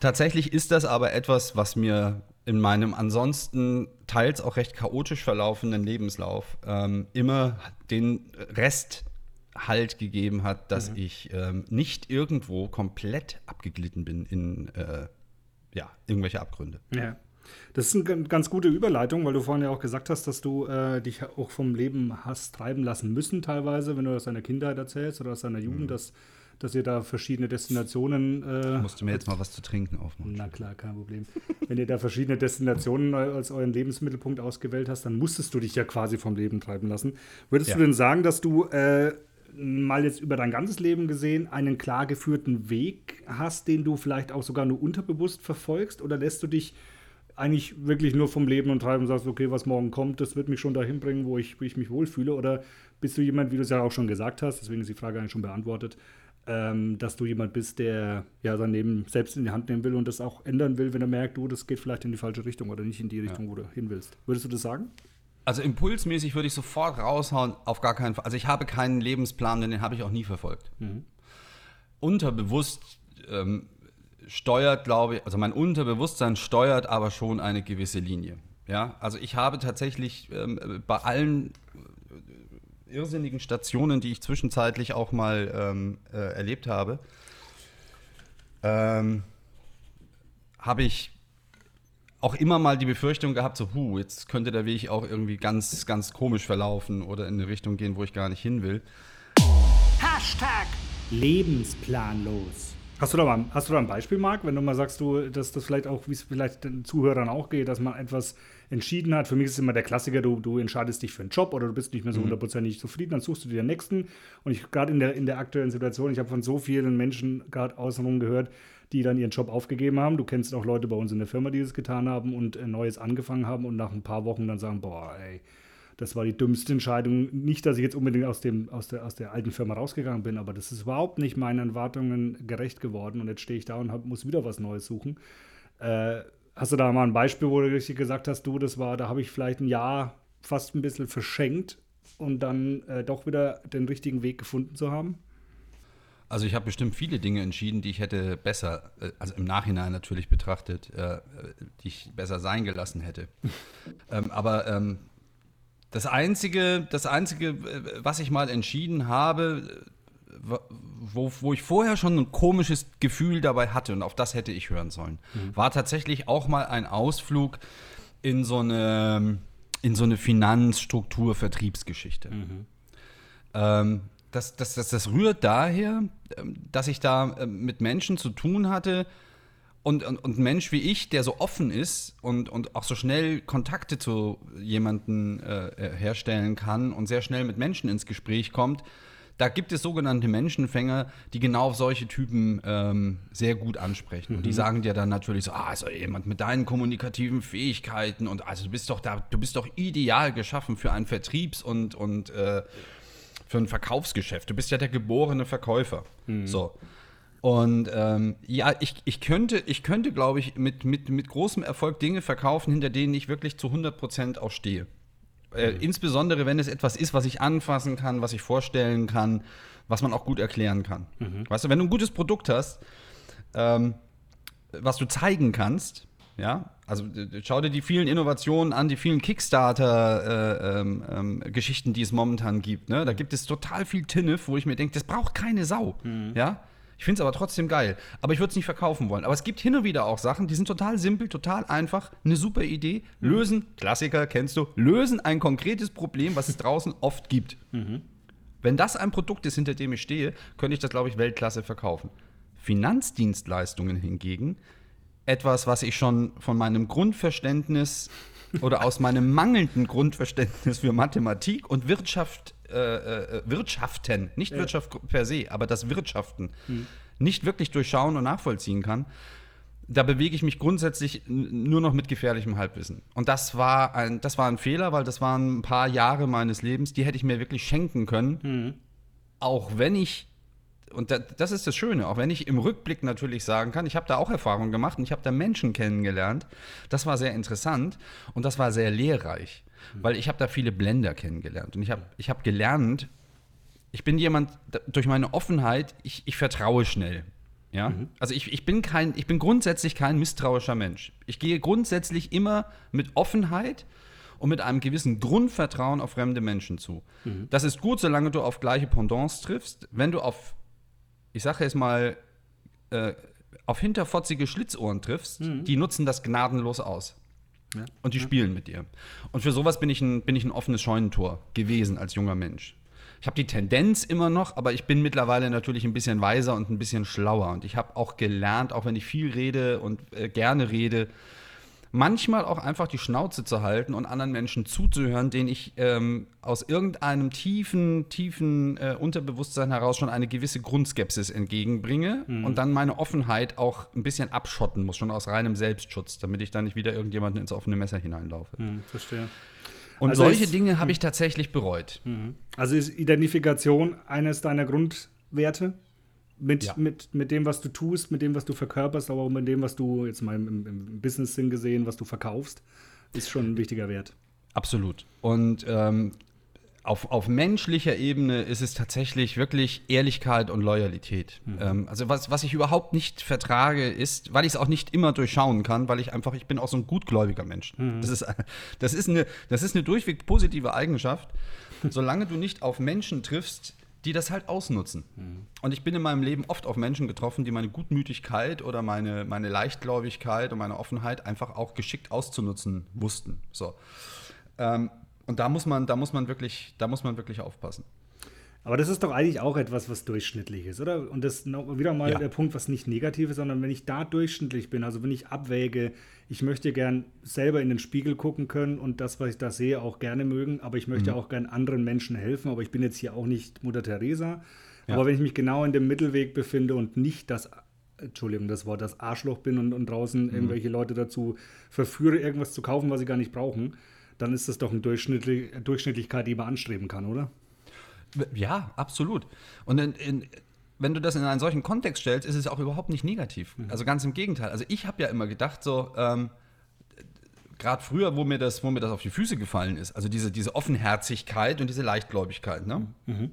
S2: Tatsächlich ist das aber etwas, was mir in meinem ansonsten teils auch recht chaotisch verlaufenden Lebenslauf ähm, immer den Rest Halt gegeben hat, dass mhm. ich ähm, nicht irgendwo komplett abgeglitten bin in äh, ja, irgendwelche Abgründe.
S1: Ja. Das ist eine ganz gute Überleitung, weil du vorhin ja auch gesagt hast, dass du äh, dich auch vom Leben hast treiben lassen müssen, teilweise, wenn du aus deiner Kindheit erzählst oder aus deiner Jugend, mhm. dass, dass ihr da verschiedene Destinationen.
S2: Äh, Musst du mir jetzt mal was zu trinken aufmachen.
S1: Na klar, kein Problem. wenn ihr da verschiedene Destinationen als euren Lebensmittelpunkt ausgewählt hast, dann musstest du dich ja quasi vom Leben treiben lassen. Würdest ja. du denn sagen, dass du äh, mal jetzt über dein ganzes Leben gesehen einen klar geführten Weg hast, den du vielleicht auch sogar nur unterbewusst verfolgst? Oder lässt du dich eigentlich wirklich nur vom Leben und treiben und sagst, okay, was morgen kommt, das wird mich schon dahin bringen, wo ich, wo ich mich wohlfühle? Oder bist du jemand, wie du es ja auch schon gesagt hast, deswegen ist die Frage eigentlich schon beantwortet, ähm, dass du jemand bist, der ja sein Leben selbst in die Hand nehmen will und das auch ändern will, wenn er merkt, du, das geht vielleicht in die falsche Richtung oder nicht in die Richtung, ja. wo du hin willst. Würdest du das sagen?
S2: Also impulsmäßig würde ich sofort raushauen, auf gar keinen Fall. Also ich habe keinen Lebensplan, denn den habe ich auch nie verfolgt. Mhm. Unterbewusst ähm, steuert, glaube ich, also mein Unterbewusstsein steuert aber schon eine gewisse Linie. Ja, also ich habe tatsächlich ähm, bei allen äh, irrsinnigen Stationen, die ich zwischenzeitlich auch mal ähm, äh, erlebt habe, ähm, habe ich auch immer mal die Befürchtung gehabt, so, huh, jetzt könnte der Weg auch irgendwie ganz, ganz komisch verlaufen oder in eine Richtung gehen, wo ich gar nicht hin will.
S1: Hashtag lebensplanlos. Hast du, da mal, hast du da ein Beispiel, Marc, wenn du mal sagst, du, dass das vielleicht auch, wie es vielleicht den Zuhörern auch geht, dass man etwas entschieden hat. Für mich ist es immer der Klassiker, du, du entscheidest dich für einen Job oder du bist nicht mehr so mhm. hundertprozentig zufrieden, dann suchst du dir den nächsten. Und ich gerade in der, in der aktuellen Situation, ich habe von so vielen Menschen gerade außenrum gehört, die dann ihren Job aufgegeben haben. Du kennst auch Leute bei uns in der Firma, die das getan haben und ein Neues angefangen haben und nach ein paar Wochen dann sagen, boah, ey, das war die dümmste Entscheidung. Nicht, dass ich jetzt unbedingt aus, dem, aus, der, aus der alten Firma rausgegangen bin, aber das ist überhaupt nicht meinen Erwartungen gerecht geworden und jetzt stehe ich da und hab, muss wieder was Neues suchen. Äh, hast du da mal ein Beispiel, wo du richtig gesagt hast, du, das war, da habe ich vielleicht ein Jahr fast ein bisschen verschenkt und dann äh, doch wieder den richtigen Weg gefunden zu haben?
S2: Also ich habe bestimmt viele Dinge entschieden, die ich hätte besser, äh, also im Nachhinein natürlich betrachtet, äh, die ich besser sein gelassen hätte. ähm, aber ähm, das Einzige, das Einzige, äh, was ich mal entschieden habe, wo, wo ich vorher schon ein komisches Gefühl dabei hatte und auf das hätte ich hören sollen, mhm. war tatsächlich auch mal ein Ausflug in so eine, in so eine Finanzstruktur-Vertriebsgeschichte. Mhm. Ähm, das, das, das, das rührt daher, ähm, dass ich da ähm, mit Menschen zu tun hatte und, und, und ein Mensch wie ich, der so offen ist und, und auch so schnell Kontakte zu jemandem äh, äh, herstellen kann und sehr schnell mit Menschen ins Gespräch kommt, da gibt es sogenannte Menschenfänger, die genau auf solche Typen ähm, sehr gut ansprechen. Mhm. Und die mhm. sagen dir dann natürlich so, ah, also jemand mit deinen kommunikativen Fähigkeiten und also du bist doch da, du bist doch ideal geschaffen für ein Vertriebs- und, und äh, für ein Verkaufsgeschäft. Du bist ja der geborene Verkäufer. Mhm. So. Und ähm, ja, ich, ich könnte, ich könnte glaube ich, mit, mit, mit großem Erfolg Dinge verkaufen, hinter denen ich wirklich zu 100% auch stehe. Äh, mhm. Insbesondere, wenn es etwas ist, was ich anfassen kann, was ich vorstellen kann, was man auch gut erklären kann. Mhm. Weißt du, wenn du ein gutes Produkt hast, ähm, was du zeigen kannst, ja, also schau dir die vielen Innovationen an, die vielen Kickstarter-Geschichten, äh, ähm, ähm, die es momentan gibt. Ne? Da gibt es total viel Tinnef, wo ich mir denke, das braucht keine Sau. Mhm. Ja? Ich finde es aber trotzdem geil. Aber ich würde es nicht verkaufen wollen. Aber es gibt hin und wieder auch Sachen, die sind total simpel, total einfach, eine super Idee, lösen, Klassiker kennst du, lösen ein konkretes Problem, was es draußen oft gibt. Mhm. Wenn das ein Produkt ist, hinter dem ich stehe, könnte ich das, glaube ich, Weltklasse verkaufen. Finanzdienstleistungen hingegen etwas, was ich schon von meinem Grundverständnis oder aus meinem mangelnden Grundverständnis für Mathematik und Wirtschaft äh, äh, Wirtschaften, nicht ja. Wirtschaft per se, aber das Wirtschaften mhm. nicht wirklich durchschauen und nachvollziehen kann, da bewege ich mich grundsätzlich nur noch mit gefährlichem Halbwissen. Und das war ein, das war ein Fehler, weil das waren ein paar Jahre meines Lebens, die hätte ich mir wirklich schenken können. Mhm. Auch wenn ich, und das ist das Schöne, auch wenn ich im Rückblick natürlich sagen kann, ich habe da auch Erfahrungen gemacht und ich habe da Menschen kennengelernt. Das war sehr interessant und das war sehr lehrreich. Weil ich habe da viele Blender kennengelernt. Und ich habe ich hab gelernt, ich bin jemand, durch meine Offenheit, ich, ich vertraue schnell. Ja? Mhm. Also ich, ich, bin kein, ich bin grundsätzlich kein misstrauischer Mensch. Ich gehe grundsätzlich immer mit Offenheit und mit einem gewissen Grundvertrauen auf fremde Menschen zu. Mhm. Das ist gut, solange du auf gleiche Pendants triffst. Wenn du auf, ich sage jetzt mal, äh, auf hinterfotzige Schlitzohren triffst, mhm. die nutzen das gnadenlos aus. Ja. Und die ja. spielen mit dir. Und für sowas bin ich, ein, bin ich ein offenes Scheunentor gewesen als junger Mensch. Ich habe die Tendenz immer noch, aber ich bin mittlerweile natürlich ein bisschen weiser und ein bisschen schlauer. Und ich habe auch gelernt, auch wenn ich viel rede und äh, gerne rede, manchmal auch einfach die Schnauze zu halten und anderen Menschen zuzuhören, denen ich ähm, aus irgendeinem tiefen, tiefen äh, Unterbewusstsein heraus schon eine gewisse Grundskepsis entgegenbringe mhm. und dann meine Offenheit auch ein bisschen abschotten muss, schon aus reinem Selbstschutz, damit ich dann nicht wieder irgendjemanden ins offene Messer hineinlaufe.
S1: Mhm, verstehe.
S2: Und also solche ist, Dinge habe ich tatsächlich bereut.
S1: Mhm. Also ist Identifikation eines deiner Grundwerte? Mit, ja. mit, mit dem, was du tust, mit dem, was du verkörperst, aber auch mit dem, was du jetzt mal im, im Business-Sinn gesehen, was du verkaufst, ist schon ein wichtiger Wert.
S2: Absolut. Und ähm, auf, auf menschlicher Ebene ist es tatsächlich wirklich Ehrlichkeit und Loyalität. Mhm. Ähm, also was, was ich überhaupt nicht vertrage, ist, weil ich es auch nicht immer durchschauen kann, weil ich einfach, ich bin auch so ein gutgläubiger Mensch. Mhm. Das, ist, das, ist eine, das ist eine durchweg positive Eigenschaft, solange du nicht auf Menschen triffst, die das halt ausnutzen. Mhm. Und ich bin in meinem Leben oft auf Menschen getroffen, die meine Gutmütigkeit oder meine, meine Leichtgläubigkeit und meine Offenheit einfach auch geschickt auszunutzen wussten. So. Ähm, und da muss man, da muss man wirklich, da muss man wirklich aufpassen.
S1: Aber das ist doch eigentlich auch etwas, was durchschnittlich ist, oder? Und das ist wieder mal ja. der Punkt, was nicht negativ ist, sondern wenn ich da durchschnittlich bin, also wenn ich abwäge, ich möchte gern selber in den Spiegel gucken können und das, was ich da sehe, auch gerne mögen, aber ich möchte mhm. auch gern anderen Menschen helfen, aber ich bin jetzt hier auch nicht Mutter Teresa. Ja. Aber wenn ich mich genau in dem Mittelweg befinde und nicht das Entschuldigung, das Wort, das Arschloch bin und, und draußen mhm. irgendwelche Leute dazu verführe, irgendwas zu kaufen, was sie gar nicht brauchen, dann ist das doch eine Durchschnittlich Durchschnittlichkeit, die man anstreben kann, oder?
S2: Ja, absolut. Und in, in, wenn du das in einen solchen Kontext stellst, ist es auch überhaupt nicht negativ. Mhm. Also ganz im Gegenteil. Also ich habe ja immer gedacht, so, ähm, gerade früher, wo mir, das, wo mir das auf die Füße gefallen ist, also diese, diese Offenherzigkeit und diese Leichtgläubigkeit, ne? Mhm.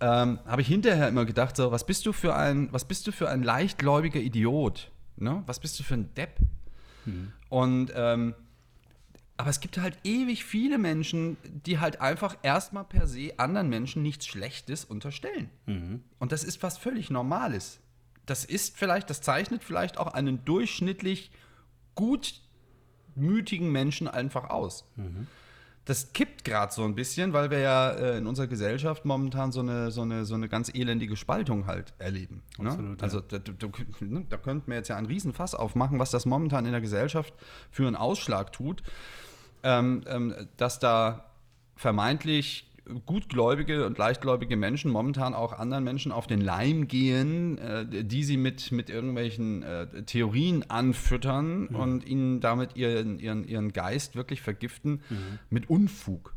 S2: Ähm, habe ich hinterher immer gedacht, so, was bist du für ein, was bist du für ein leichtgläubiger Idiot? Ne? Was bist du für ein Depp? Mhm. Und ähm, aber es gibt halt ewig viele Menschen, die halt einfach erstmal per se anderen Menschen nichts Schlechtes unterstellen. Mhm. Und das ist was völlig Normales. Das ist vielleicht, das zeichnet vielleicht auch einen durchschnittlich gutmütigen Menschen einfach aus. Mhm. Das kippt gerade so ein bisschen, weil wir ja äh, in unserer Gesellschaft momentan so eine, so, eine, so eine ganz elendige Spaltung halt erleben. Ne? Absolut, also da, da, ne, da könnten wir jetzt ja einen Riesenfass aufmachen, was das momentan in der Gesellschaft für einen Ausschlag tut ähm, ähm, dass da vermeintlich gutgläubige und leichtgläubige Menschen momentan auch anderen Menschen auf den Leim gehen, äh, die sie mit, mit irgendwelchen äh, Theorien anfüttern mhm. und ihnen damit ihren, ihren, ihren Geist wirklich vergiften mhm. mit Unfug.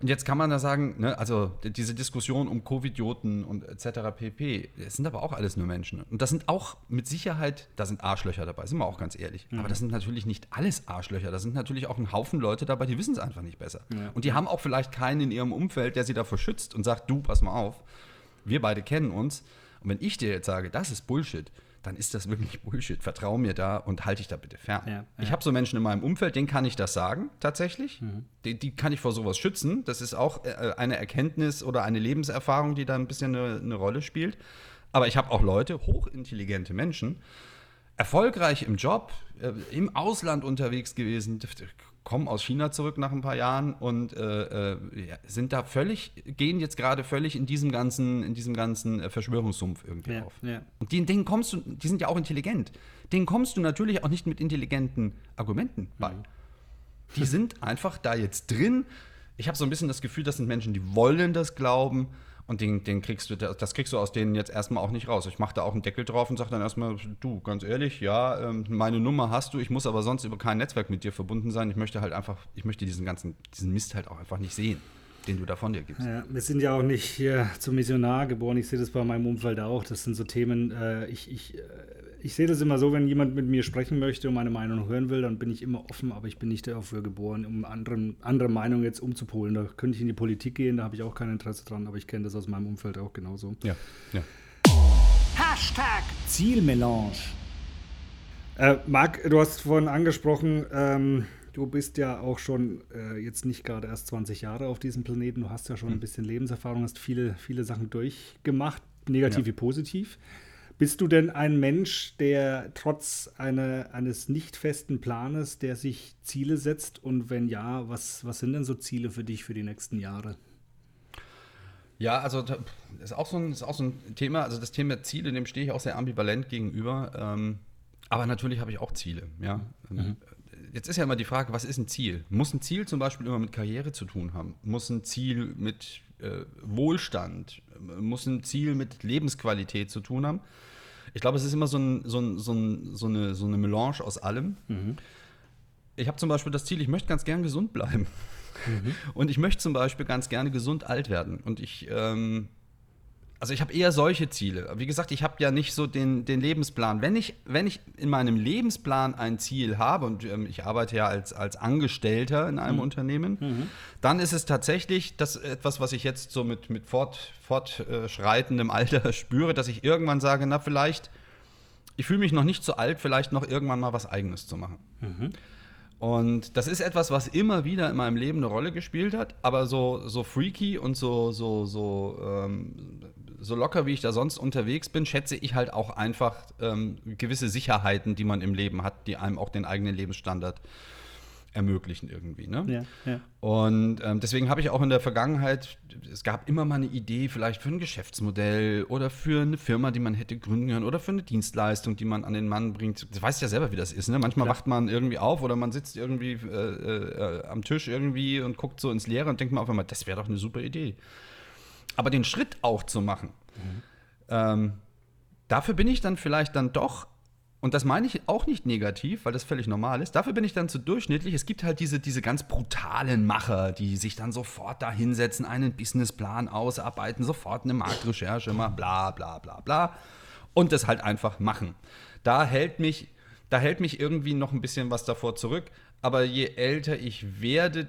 S2: Und jetzt kann man da sagen, ne, also diese Diskussion um Covidioten und etc. pp, das sind aber auch alles nur Menschen. Und das sind auch mit Sicherheit, da sind Arschlöcher dabei, sind wir auch ganz ehrlich. Mhm. Aber das sind natürlich nicht alles Arschlöcher. Da sind natürlich auch ein Haufen Leute dabei, die wissen es einfach nicht besser. Ja. Und die haben auch vielleicht keinen in ihrem Umfeld, der sie davor schützt und sagt, du, pass mal auf, wir beide kennen uns. Und wenn ich dir jetzt sage, das ist Bullshit, dann ist das wirklich Bullshit. Vertrau mir da und halte dich da bitte fern. Ja, ja. Ich habe so Menschen in meinem Umfeld, denen kann ich das sagen, tatsächlich. Mhm. Die, die, kann ich vor sowas schützen. Das ist auch äh, eine Erkenntnis oder eine Lebenserfahrung, die da ein bisschen eine, eine Rolle spielt. Aber ich habe auch Leute, hochintelligente Menschen, erfolgreich im Job, äh, im Ausland unterwegs gewesen, kommen aus China zurück nach ein paar Jahren und äh, äh, sind da völlig, gehen jetzt gerade völlig in diesem ganzen, in diesem ganzen äh, Verschwörungssumpf irgendwie ja, auf. Ja. Und denen, denen, kommst du, die sind ja auch intelligent, denen kommst du natürlich auch nicht mit intelligenten Argumenten bei. Mhm. Die sind einfach da jetzt drin ich habe so ein bisschen das Gefühl, das sind Menschen, die wollen das glauben und den, den kriegst du, das kriegst du aus denen jetzt erstmal auch nicht raus. Ich mache da auch einen Deckel drauf und sage dann erstmal, du, ganz ehrlich, ja, ähm, meine Nummer hast du, ich muss aber sonst über kein Netzwerk mit dir verbunden sein. Ich möchte halt einfach, ich möchte diesen ganzen, diesen Mist halt auch einfach nicht sehen den du da von dir gibst.
S1: Ja, wir sind ja auch nicht hier zum Missionar geboren. Ich sehe das bei meinem Umfeld auch. Das sind so Themen, äh, ich, ich, äh, ich sehe das immer so, wenn jemand mit mir sprechen möchte und meine Meinung hören will, dann bin ich immer offen, aber ich bin nicht dafür geboren, um anderen, andere Meinungen jetzt umzupolen. Da könnte ich in die Politik gehen, da habe ich auch kein Interesse dran, aber ich kenne das aus meinem Umfeld auch genauso.
S2: Ja, ja.
S1: Hashtag Zielmelange. Äh, Marc, du hast vorhin angesprochen, ähm, du bist ja auch schon äh, jetzt nicht gerade erst 20 Jahre auf diesem Planeten. Du hast ja schon ein hm. bisschen Lebenserfahrung, hast viele, viele Sachen durchgemacht, negativ ja. wie positiv. Bist du denn ein Mensch, der trotz eine, eines nicht festen Planes, der sich Ziele setzt? Und wenn ja, was, was sind denn so Ziele für dich für die nächsten Jahre?
S2: Ja, also das ist auch so ein, ist auch so ein Thema. Also das Thema Ziele, dem stehe ich auch sehr ambivalent gegenüber. Ähm, aber natürlich habe ich auch Ziele. Ja. Mhm. Jetzt ist ja immer die Frage, was ist ein Ziel? Muss ein Ziel zum Beispiel immer mit Karriere zu tun haben? Muss ein Ziel mit äh, Wohlstand? Muss ein Ziel mit Lebensqualität zu tun haben? Ich glaube, es ist immer so, ein, so, ein, so, ein, so, eine, so eine Melange aus allem. Mhm. Ich habe zum Beispiel das Ziel, ich möchte ganz gern gesund bleiben. Mhm. Und ich möchte zum Beispiel ganz gerne gesund alt werden. Und ich ähm, also ich habe eher solche Ziele. Wie gesagt, ich habe ja nicht so den, den Lebensplan. Wenn ich, wenn ich in meinem Lebensplan ein Ziel habe, und ähm, ich arbeite ja als, als Angestellter in einem mhm. Unternehmen, mhm. dann ist es tatsächlich das etwas, was ich jetzt so mit, mit fort, fortschreitendem Alter spüre, dass ich irgendwann sage, na vielleicht, ich fühle mich noch nicht so alt, vielleicht noch irgendwann mal was eigenes zu machen. Mhm. Und das ist etwas, was immer wieder in meinem Leben eine Rolle gespielt hat, aber so, so freaky und so, so, so ähm, so locker wie ich da sonst unterwegs bin, schätze ich halt auch einfach ähm, gewisse Sicherheiten, die man im Leben hat, die einem auch den eigenen Lebensstandard ermöglichen irgendwie. Ne? Ja, ja. Und ähm, deswegen habe ich auch in der Vergangenheit, es gab immer mal eine Idee vielleicht für ein Geschäftsmodell oder für eine Firma, die man hätte gründen können oder für eine Dienstleistung, die man an den Mann bringt. Du weißt ja selber, wie das ist. Ne? Manchmal Klar. wacht man irgendwie auf oder man sitzt irgendwie äh, äh, am Tisch irgendwie und guckt so ins Leere und denkt mal auf einmal, das wäre doch eine super Idee. Aber den Schritt auch zu machen, mhm. ähm, dafür bin ich dann vielleicht dann doch, und das meine ich auch nicht negativ, weil das völlig normal ist, dafür bin ich dann zu durchschnittlich. Es gibt halt diese, diese ganz brutalen Macher, die sich dann sofort da hinsetzen, einen Businessplan ausarbeiten, sofort eine Marktrecherche machen, bla bla bla bla. Und das halt einfach machen. Da hält mich, da hält mich irgendwie noch ein bisschen was davor zurück aber je älter ich werde,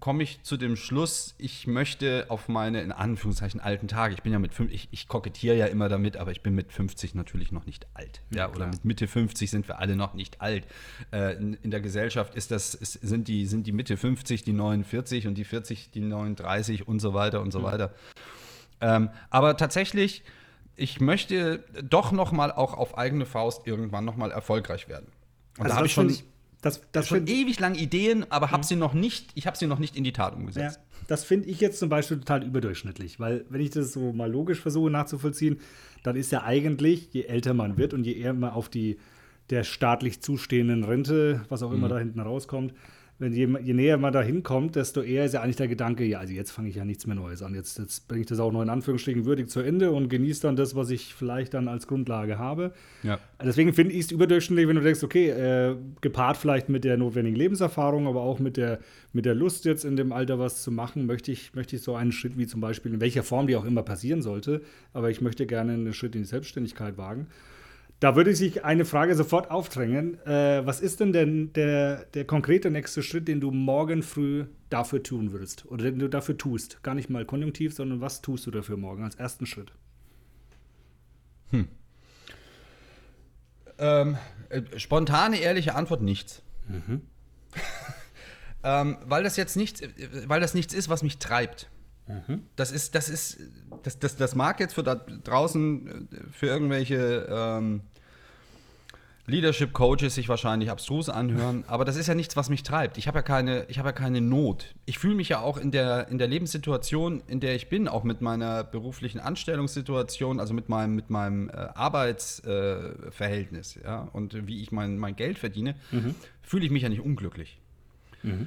S2: komme ich zu dem Schluss, ich möchte auf meine, in Anführungszeichen, alten Tage, ich bin ja mit fünf, ich, ich kokettiere ja immer damit, aber ich bin mit 50 natürlich noch nicht alt. Ja, ja oder mit Mitte 50 sind wir alle noch nicht alt. Äh, in, in, der Gesellschaft ist das, ist, sind, die, sind die Mitte 50 die 49 und die 40 die 39 und so weiter und so mhm. weiter. Ähm, aber tatsächlich, ich möchte doch noch mal auch auf eigene Faust irgendwann noch mal erfolgreich werden. Und also da habe ich schon ich das, das schon ewig lang Ideen, aber mhm. sie noch nicht, ich habe sie noch nicht in die Tat umgesetzt.
S1: Ja, das finde ich jetzt zum Beispiel total überdurchschnittlich, weil wenn ich das so mal logisch versuche nachzuvollziehen, dann ist ja eigentlich, je älter man wird und je eher man auf die der staatlich zustehenden Rente, was auch immer mhm. da hinten rauskommt, wenn je, je, näher man da hinkommt, desto eher ist ja eigentlich der Gedanke, ja, also jetzt fange ich ja nichts mehr Neues an. Jetzt, jetzt bringe ich das auch noch in Anführungsstrichen würdig zu Ende und genieße dann das, was ich vielleicht dann als Grundlage habe. Ja. Deswegen finde ich es überdurchschnittlich, wenn du denkst, okay, äh, gepaart vielleicht mit der notwendigen Lebenserfahrung, aber auch mit der, mit der Lust jetzt in dem Alter was zu machen, möchte ich, möchte ich so einen Schritt wie zum Beispiel, in welcher Form die auch immer passieren sollte, aber ich möchte gerne einen Schritt in die Selbstständigkeit wagen. Da würde sich eine Frage sofort aufdrängen. Äh, was ist denn, denn der, der konkrete nächste Schritt, den du morgen früh dafür tun würdest? Oder den du dafür tust? Gar nicht mal konjunktiv, sondern was tust du dafür morgen als ersten Schritt? Hm.
S2: Ähm, äh, spontane, ehrliche Antwort: nichts. Mhm. ähm, weil das jetzt nichts, weil das nichts ist, was mich treibt. Mhm. Das ist, das ist, das, das, das mag jetzt für da draußen äh, für irgendwelche ähm, Leadership Coaches sich wahrscheinlich abstrus anhören, aber das ist ja nichts, was mich treibt. Ich habe ja keine, ich habe ja keine Not. Ich fühle mich ja auch in der, in der Lebenssituation, in der ich bin, auch mit meiner beruflichen Anstellungssituation, also mit meinem, mit meinem äh, Arbeitsverhältnis, äh, ja, und wie ich mein, mein Geld verdiene, mhm. fühle ich mich ja nicht unglücklich. Mhm.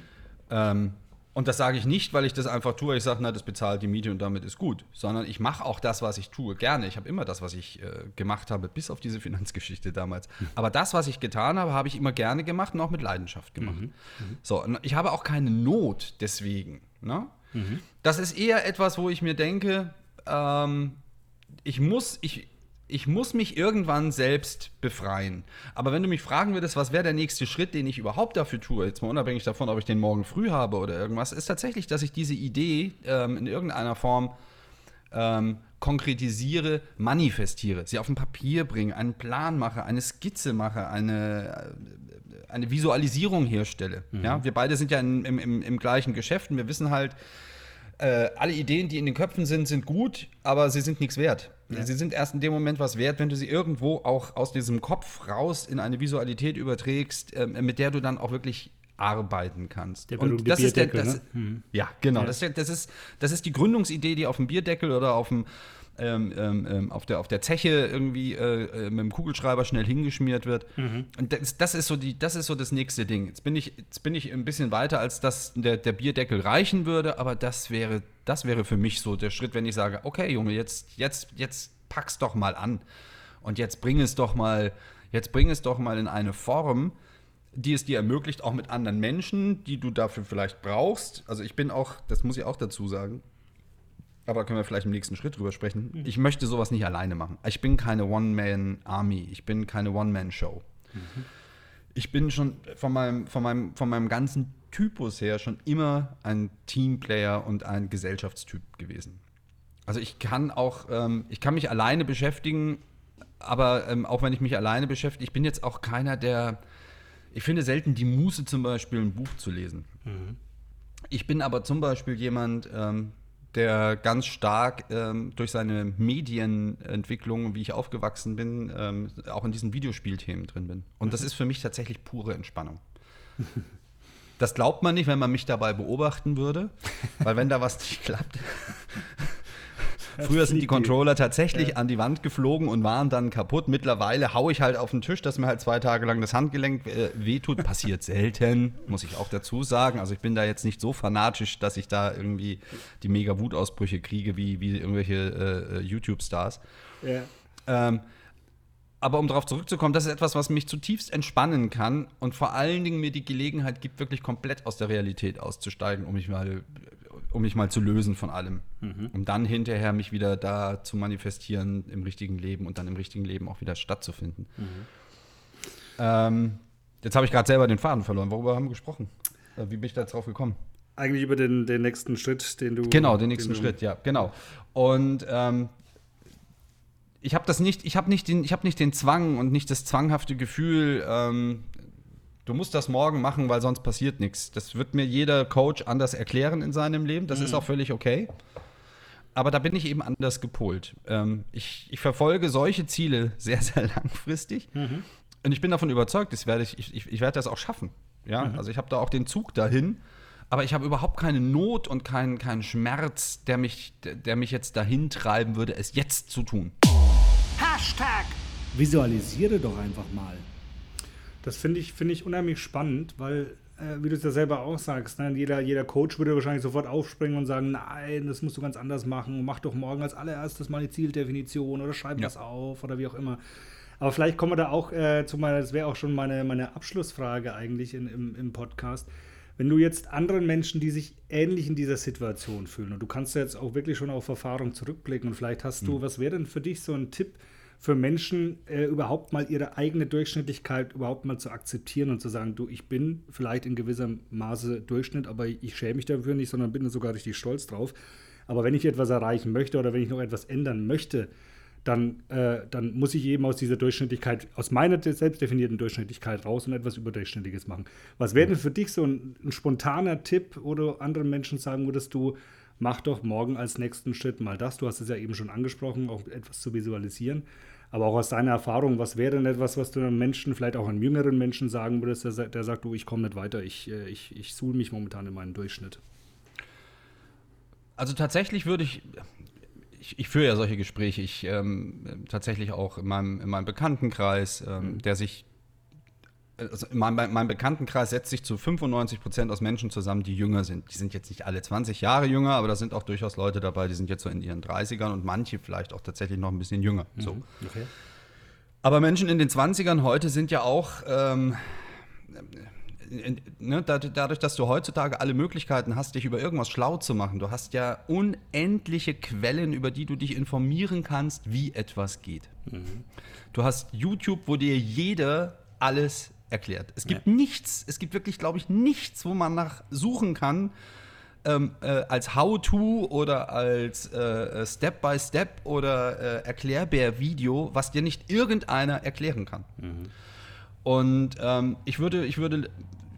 S2: Ähm, Und das sage ich nicht, weil ich das einfach tue. Ich sage, na, das bezahlt die Miete und damit ist gut. Sondern ich mache auch das, was ich tue, gerne. Ich habe immer das, was ich äh, gemacht habe, bis auf diese Finanzgeschichte damals. Aber das, was ich getan habe, habe ich immer gerne gemacht und auch mit Leidenschaft gemacht. Mhm. Mhm. So, ich habe auch keine Not deswegen. Ne? Mhm. Das ist eher etwas, wo ich mir denke, ähm, ich muss, ich, ich muss mich irgendwann selbst befreien. Aber wenn du mich fragen würdest, was wäre der nächste Schritt, den ich überhaupt dafür tue, jetzt mal unabhängig davon, ob ich den morgen früh habe oder irgendwas, ist tatsächlich, dass ich diese Idee ähm, in irgendeiner Form ähm, konkretisiere, manifestiere, sie auf ein Papier bringe, einen Plan mache, eine Skizze mache, eine, äh, eine Visualisierung herstelle. Mhm. Ja, wir beide sind ja in, im, im, im gleichen Geschäft und wir wissen halt, äh, alle Ideen, die in den Köpfen sind, sind gut, aber sie sind nichts wert. Ja. Sie sind erst in dem Moment was wert, wenn du sie irgendwo auch aus diesem Kopf raus in eine Visualität überträgst, äh, mit der du dann auch wirklich arbeiten kannst.
S1: Der und das ist der, das, ne?
S2: mhm. Ja, genau. Ja. Das, das, ist, das ist die Gründungsidee, die auf dem Bierdeckel oder auf dem ähm, ähm, ähm, auf, der, auf der Zeche irgendwie äh, äh, mit dem Kugelschreiber schnell hingeschmiert wird. Mhm. Und das, das, ist so die, das ist so das nächste Ding. Jetzt bin ich, jetzt bin ich ein bisschen weiter, als dass der, der Bierdeckel reichen würde, aber das wäre, das wäre für mich so der Schritt, wenn ich sage, okay, Junge, jetzt, jetzt, jetzt pack's doch mal an. Und jetzt bring es doch mal, jetzt bring es doch mal in eine Form, die es dir ermöglicht, auch mit anderen Menschen, die du dafür vielleicht brauchst. Also ich bin auch, das muss ich auch dazu sagen, aber können wir vielleicht im nächsten Schritt drüber sprechen. Mhm. Ich möchte sowas nicht alleine machen. Ich bin keine One-Man-Army, ich bin keine One-Man-Show. Mhm. Ich bin schon von meinem, von, meinem, von meinem ganzen Typus her schon immer ein Teamplayer und ein Gesellschaftstyp gewesen. Also ich kann auch, ähm, ich kann mich alleine beschäftigen, aber ähm, auch wenn ich mich alleine beschäftige, ich bin jetzt auch keiner, der, ich finde selten die Muße zum Beispiel ein Buch zu lesen. Mhm. Ich bin aber zum Beispiel jemand, ähm, der ganz stark ähm, durch seine Medienentwicklung, wie ich aufgewachsen bin, ähm, auch in diesen Videospielthemen drin bin. Und das ist für mich tatsächlich pure Entspannung. Das glaubt man nicht, wenn man mich dabei beobachten würde, weil wenn da was nicht klappt, Früher sind die Controller tatsächlich ja. an die Wand geflogen und waren dann kaputt. Mittlerweile haue ich halt auf den Tisch, dass mir halt zwei Tage lang das Handgelenk äh, wehtut. Passiert selten, muss ich auch dazu sagen. Also ich bin da jetzt nicht so fanatisch, dass ich da irgendwie die mega Wutausbrüche kriege wie, wie irgendwelche äh, YouTube-Stars. Ja. Ähm, aber um darauf zurückzukommen, das ist etwas, was mich zutiefst entspannen kann und vor allen Dingen mir die Gelegenheit gibt, wirklich komplett aus der Realität auszusteigen, um mich mal um mich mal zu lösen von allem. Mhm. Um dann hinterher mich wieder da zu manifestieren im richtigen Leben und dann im richtigen Leben auch wieder stattzufinden. Mhm. Ähm, jetzt habe ich gerade selber den Faden verloren. Worüber haben wir gesprochen? Äh, wie bin ich da drauf gekommen?
S1: Eigentlich über den, den nächsten Schritt, den du.
S2: Genau, den nächsten den Schritt, ja, genau. Und ähm, ich habe das nicht, ich habe nicht den, ich habe nicht den Zwang und nicht das zwanghafte Gefühl, ähm, du musst das morgen machen, weil sonst passiert nichts. Das wird mir jeder Coach anders erklären in seinem Leben. Das mhm. ist auch völlig okay. Aber da bin ich eben anders gepolt. Ähm, ich, ich, verfolge solche Ziele sehr, sehr langfristig. Mhm. Und ich bin davon überzeugt, das werde ich, ich, ich werde das auch schaffen. Ja? Mhm. Also ich habe da auch den Zug dahin. Aber ich habe überhaupt keine Not und keinen kein Schmerz, der mich, der, der mich jetzt dahin treiben würde, es jetzt zu tun.
S1: Hashtag. Visualisiere doch einfach mal. Das finde ich, find ich unheimlich spannend, weil, äh, wie du es ja selber auch sagst, ne, jeder, jeder Coach würde wahrscheinlich sofort aufspringen und sagen, nein, das musst du ganz anders machen, mach doch morgen als allererstes mal die Zieldefinition oder schreib ja. das auf oder wie auch immer. Aber vielleicht kommen wir da auch äh, zu meiner, das wäre auch schon meine, meine Abschlussfrage eigentlich in, im, im Podcast. Wenn du jetzt anderen Menschen, die sich ähnlich in dieser Situation fühlen, und du kannst jetzt auch wirklich schon auf Erfahrung zurückblicken und vielleicht hast du, mhm. was wäre denn für dich so ein Tipp, für Menschen äh, überhaupt mal ihre eigene Durchschnittlichkeit überhaupt mal zu akzeptieren und zu sagen, du, ich bin vielleicht in gewissem Maße Durchschnitt, aber ich schäme mich dafür nicht, sondern bin sogar richtig stolz drauf. Aber wenn ich etwas erreichen möchte oder wenn ich noch etwas ändern möchte, dann, äh, dann muss ich eben aus dieser Durchschnittlichkeit, aus meiner selbst definierten Durchschnittlichkeit raus und etwas Überdurchschnittliches machen. Was wäre denn für dich so ein, ein spontaner Tipp oder anderen Menschen sagen würdest du, mach doch morgen als nächsten Schritt mal das. Du hast es ja eben schon angesprochen, auch etwas zu visualisieren. Aber auch aus deiner Erfahrung, was wäre denn etwas, was du einem Menschen, vielleicht auch einem jüngeren Menschen sagen würdest, der, der sagt, du, ich komme nicht weiter, ich, äh, ich, ich suhle mich momentan in meinen Durchschnitt?
S2: Also tatsächlich würde ich, ich, ich, führe ja solche Gespräche, ich ähm, tatsächlich auch in meinem, in meinem Bekanntenkreis, ähm, mhm. der sich also mein, mein Bekanntenkreis setzt sich zu 95 Prozent aus Menschen zusammen, die jünger sind. Die sind jetzt nicht alle 20 Jahre jünger, aber da sind auch durchaus Leute dabei, die sind jetzt so in ihren 30ern und manche vielleicht auch tatsächlich noch ein bisschen jünger. Mhm. So. Okay. Aber Menschen in den 20ern heute sind ja auch, ähm, ne, dadurch, dass du heutzutage alle Möglichkeiten hast, dich über irgendwas schlau zu machen, du hast ja unendliche Quellen, über die du dich informieren kannst, wie etwas geht. Mhm. Du hast YouTube, wo dir jeder alles erklärt. Es gibt ja. nichts, es gibt wirklich, glaube ich, nichts, wo man nach suchen kann, ähm, äh, als How-To oder als äh, Step-by-Step -Step oder äh, Erklärbär-Video, was dir nicht irgendeiner erklären kann. Mhm. Und ähm, ich würde, ich würde,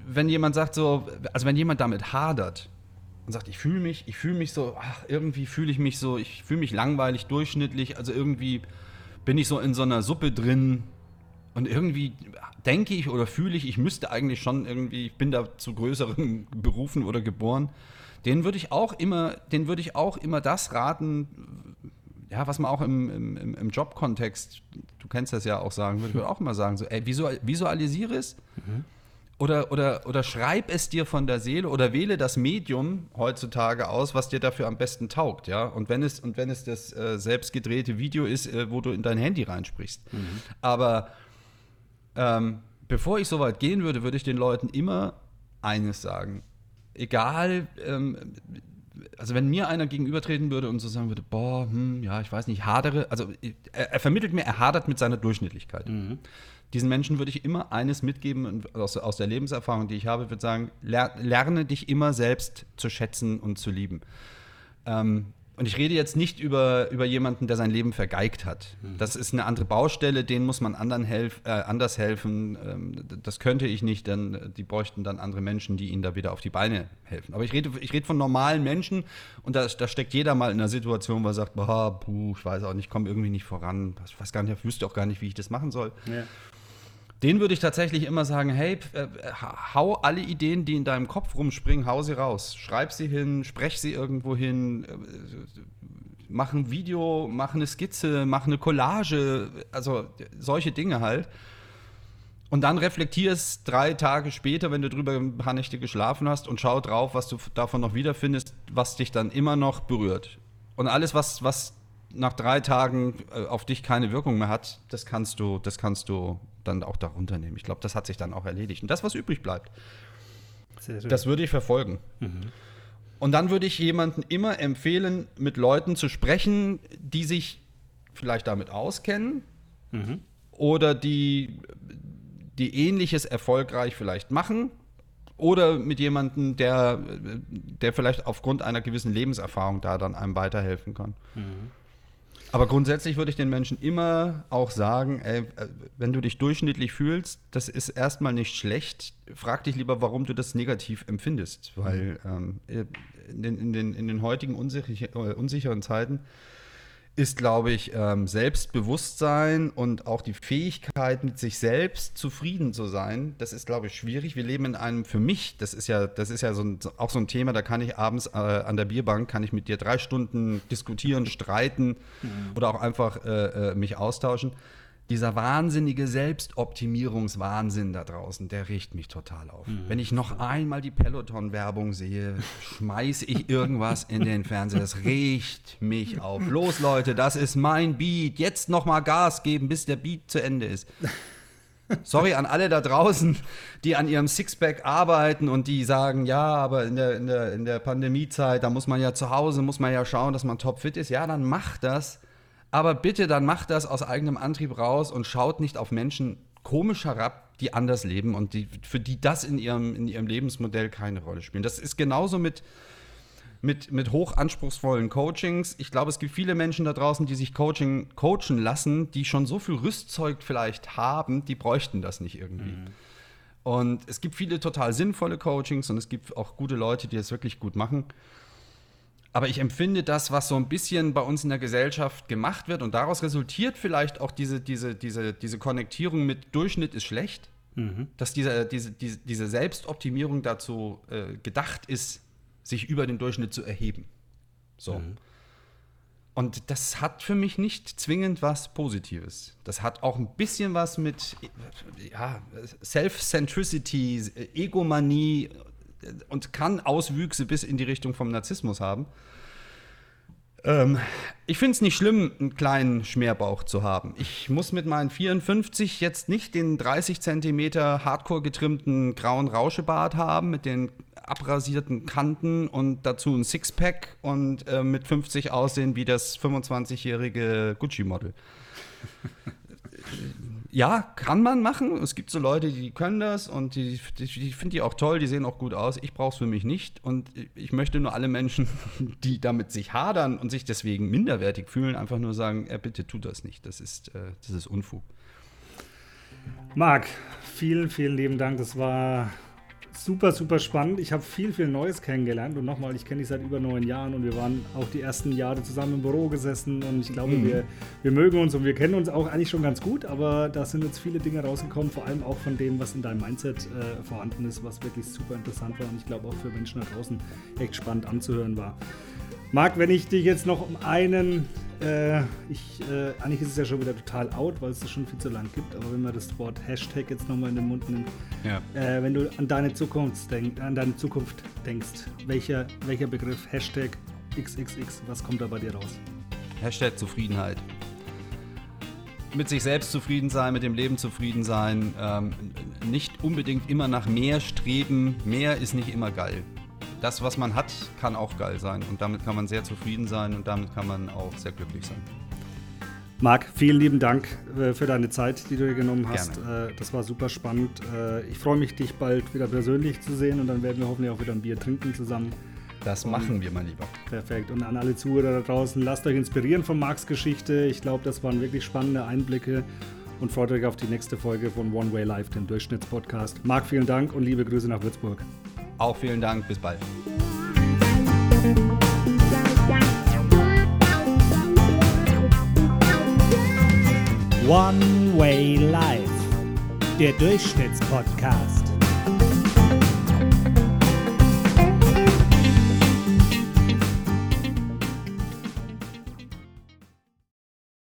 S2: wenn jemand sagt so, also wenn jemand damit hadert und sagt, ich fühle mich, ich fühle mich so, ach, irgendwie fühle ich mich so, ich fühle mich langweilig, durchschnittlich, also irgendwie bin ich so in so einer Suppe drin und irgendwie denke ich oder fühle ich, ich müsste eigentlich schon irgendwie, ich bin da zu größeren Berufen oder geboren. Den würde ich auch immer, den würde ich auch immer das raten, ja, was man auch im, im, im Jobkontext, du kennst das ja auch sagen, würde ich auch immer sagen, so, ey, visualisiere es mhm. oder, oder, oder schreib es dir von der Seele oder wähle das Medium heutzutage aus, was dir dafür am besten taugt, ja. Und wenn es, und wenn es das äh, selbst gedrehte Video ist, äh, wo du in dein Handy reinsprichst. Mhm. Aber ähm, bevor ich so weit gehen würde, würde ich den Leuten immer eines sagen. Egal, ähm, also wenn mir einer gegenübertreten würde und so sagen würde, boah, hm, ja, ich weiß nicht, hadere, also er, er, vermittelt mir, er hadert mit seiner Durchschnittlichkeit. Mhm. Diesen Menschen würde ich immer eines mitgeben aus, aus der Lebenserfahrung, die ich habe, würde sagen, lerne dich immer selbst zu schätzen und zu lieben. Ähm, und ich rede jetzt nicht über, über jemanden, der sein Leben vergeigt hat. Mhm. Das ist eine andere Baustelle, denen muss man anderen helf, äh, anders helfen. Ähm, das könnte ich nicht, denn äh, die bräuchten dann andere Menschen, die ihnen da wieder auf die Beine helfen. Aber ich rede, ich rede von normalen Menschen und da, da steckt jeder mal in einer Situation, wo er sagt, boah, puh, ich weiß auch nicht, ich komme irgendwie nicht voran, ich weiß gar nicht, ich wüsste auch gar nicht, wie ich das machen soll. Ja. Den würde ich tatsächlich immer sagen, hey, äh, hau alle Ideen, die in deinem Kopf rumspringen, hau sie raus. Schreib sie hin, sprech sie irgendwo hin, äh, mach ein Video, mach eine Skizze, mach eine Collage, also solche Dinge halt. Und dann reflektier es drei Tage später, wenn du drüber ein paar Nächte geschlafen hast und schau drauf, was du davon noch wiederfindest, was dich dann immer noch berührt. Und alles, was, was nach drei Tagen äh, auf dich keine Wirkung mehr hat, das kannst du, das kannst du dann auch darunter nehmen. Ich glaube, das hat sich dann auch erledigt. Und das, was übrig bleibt, das würde ich verfolgen. Mhm. Und dann würde ich jemanden immer empfehlen, mit Leuten zu sprechen, die sich vielleicht damit auskennen mhm. oder die, die ähnliches erfolgreich vielleicht machen oder mit jemandem, der, der vielleicht aufgrund einer gewissen Lebenserfahrung da dann einem weiterhelfen kann. Mhm. Aber grundsätzlich würde ich den Menschen immer auch sagen, ey, äh, wenn du dich durchschnittlich fühlst, das ist erstmal nicht schlecht. Frag dich lieber, warum du das negativ empfindest. Weil ähm, in, den, in, den, in den heutigen äh, unsicheren Zeiten ist, glaube ich, ähm, Selbstbewusstsein und auch die Fähigkeit, mit sich selbst zufrieden zu sein. Das ist, glaube ich, schwierig. Wir leben in einem, für mich, das ist ja, das ist ja so ein, auch so ein Thema, da kann ich abends äh, an der Bierbank, kann ich mit dir drei Stunden diskutieren, streiten mhm. oder auch einfach äh, äh mich austauschen dieser wahnsinnige Selbstoptimierungswahnsinn da draußen, der riecht mich total auf. Mhm. Wenn ich noch einmal die Peloton-Werbung sehe, schmeiße ich irgendwas in den Fernseher. Das riecht mich auf. Los, Leute, das ist mein Beat. Jetzt noch mal Gas geben, bis der Beat zu Ende ist. Sorry an alle da draußen, die an ihrem Sixpack arbeiten und die sagen, ja, aber in der, in der, in der Pandemiezeit, da muss man ja zu Hause, muss man ja schauen, dass man topfit ist. Ja, dann macht das aber bitte dann macht das aus eigenem Antrieb raus und schaut nicht auf Menschen komisch herab, die anders leben und die, für die das in ihrem, in ihrem Lebensmodell keine Rolle spielt. Das ist genauso mit, mit, mit hochanspruchsvollen Coachings. Ich glaube, es gibt viele Menschen da draußen, die sich Coaching coachen lassen, die schon so viel Rüstzeug vielleicht haben, die bräuchten das nicht irgendwie. Mhm. Und es gibt viele total sinnvolle Coachings und es gibt auch gute Leute, die das wirklich gut machen. Aber ich empfinde das, was so ein bisschen bei uns in der Gesellschaft gemacht wird und daraus resultiert vielleicht auch diese, diese, diese, diese Konnektierung mit Durchschnitt ist schlecht, mhm. dass diese, diese, diese, Selbstoptimierung dazu äh, gedacht ist, sich über den Durchschnitt zu erheben. So. Mhm. Und das hat für mich nicht zwingend was Positives. Das hat auch ein bisschen was mit ja, Self-Centricity, Egomanie und kann Auswüchse bis in die Richtung vom Narzissmus haben. Ähm, ich finde es nicht schlimm, einen kleinen Schmerbauch zu haben. Ich muss mit meinen 54 jetzt nicht den 30 Zentimeter hardcore getrimmten grauen Rauschebart haben mit den abrasierten Kanten und dazu ein Sixpack und äh, mit 50 aussehen wie das 25-jährige Gucci-Model. ja, kann man machen. Es gibt so Leute, die können das und die, die, die finde ich auch toll, die sehen auch gut aus. Ich brauche es für mich nicht und ich möchte nur alle Menschen, die damit sich hadern und sich deswegen minderwertig fühlen, einfach nur sagen, äh, bitte tut das nicht. Das ist, äh, das ist Unfug.
S1: Marc, vielen, vielen lieben Dank. Das war super, super spannend. Ich habe viel, viel Neues kennengelernt. Und nochmal, ich kenne dich seit über neun Jahren und wir waren auch die ersten Jahre zusammen im Büro gesessen. Und ich glaube, mhm. wir, wir mögen uns und wir kennen uns auch eigentlich schon ganz gut. Aber da sind jetzt viele Dinge rausgekommen, vor allem auch von dem, was in deinem Mindset äh, vorhanden ist, was wirklich super interessant war. Und ich glaube auch für Menschen da draußen echt spannend anzuhören war. Marc, wenn ich dich jetzt noch um einen, äh, ich, äh, eigentlich ist es ja schon wieder total out, weil es das schon viel zu lang gibt, aber wenn man das Wort Hashtag jetzt nochmal in den Mund nimmt, ja. äh, wenn du an deine Zukunft, denk, an deine Zukunft denkst, welcher, welcher Begriff Hashtag XXX, was kommt da bei dir raus?
S2: Hashtag Zufriedenheit. Mit sich selbst zufrieden sein, mit dem Leben zufrieden sein, ähm, nicht unbedingt immer nach mehr streben. Mehr ist nicht immer geil das, was man hat, kann auch geil sein. Und damit kann man sehr zufrieden sein und damit kann man auch sehr glücklich sein.
S1: Marc, vielen lieben Dank äh, für deine Zeit, die du dir genommen hast. Äh, das war super spannend. Äh, ich freue mich, dich bald wieder persönlich zu sehen und dann werden wir hoffentlich auch wieder ein Bier trinken zusammen.
S2: Das und machen wir, mein Lieber.
S1: Perfekt. Und an alle Zuhörer da draußen, lasst euch inspirieren von Marcs Geschichte. Ich glaube, das waren wirklich spannende Einblicke und freut euch auf die nächste Folge von One Way Life, dem Durchschnittspodcast. Marc, vielen Dank und liebe Grüße nach Würzburg.
S2: Auch vielen Dank, bis bald.
S3: One Way Life, der Durchschnittspodcast.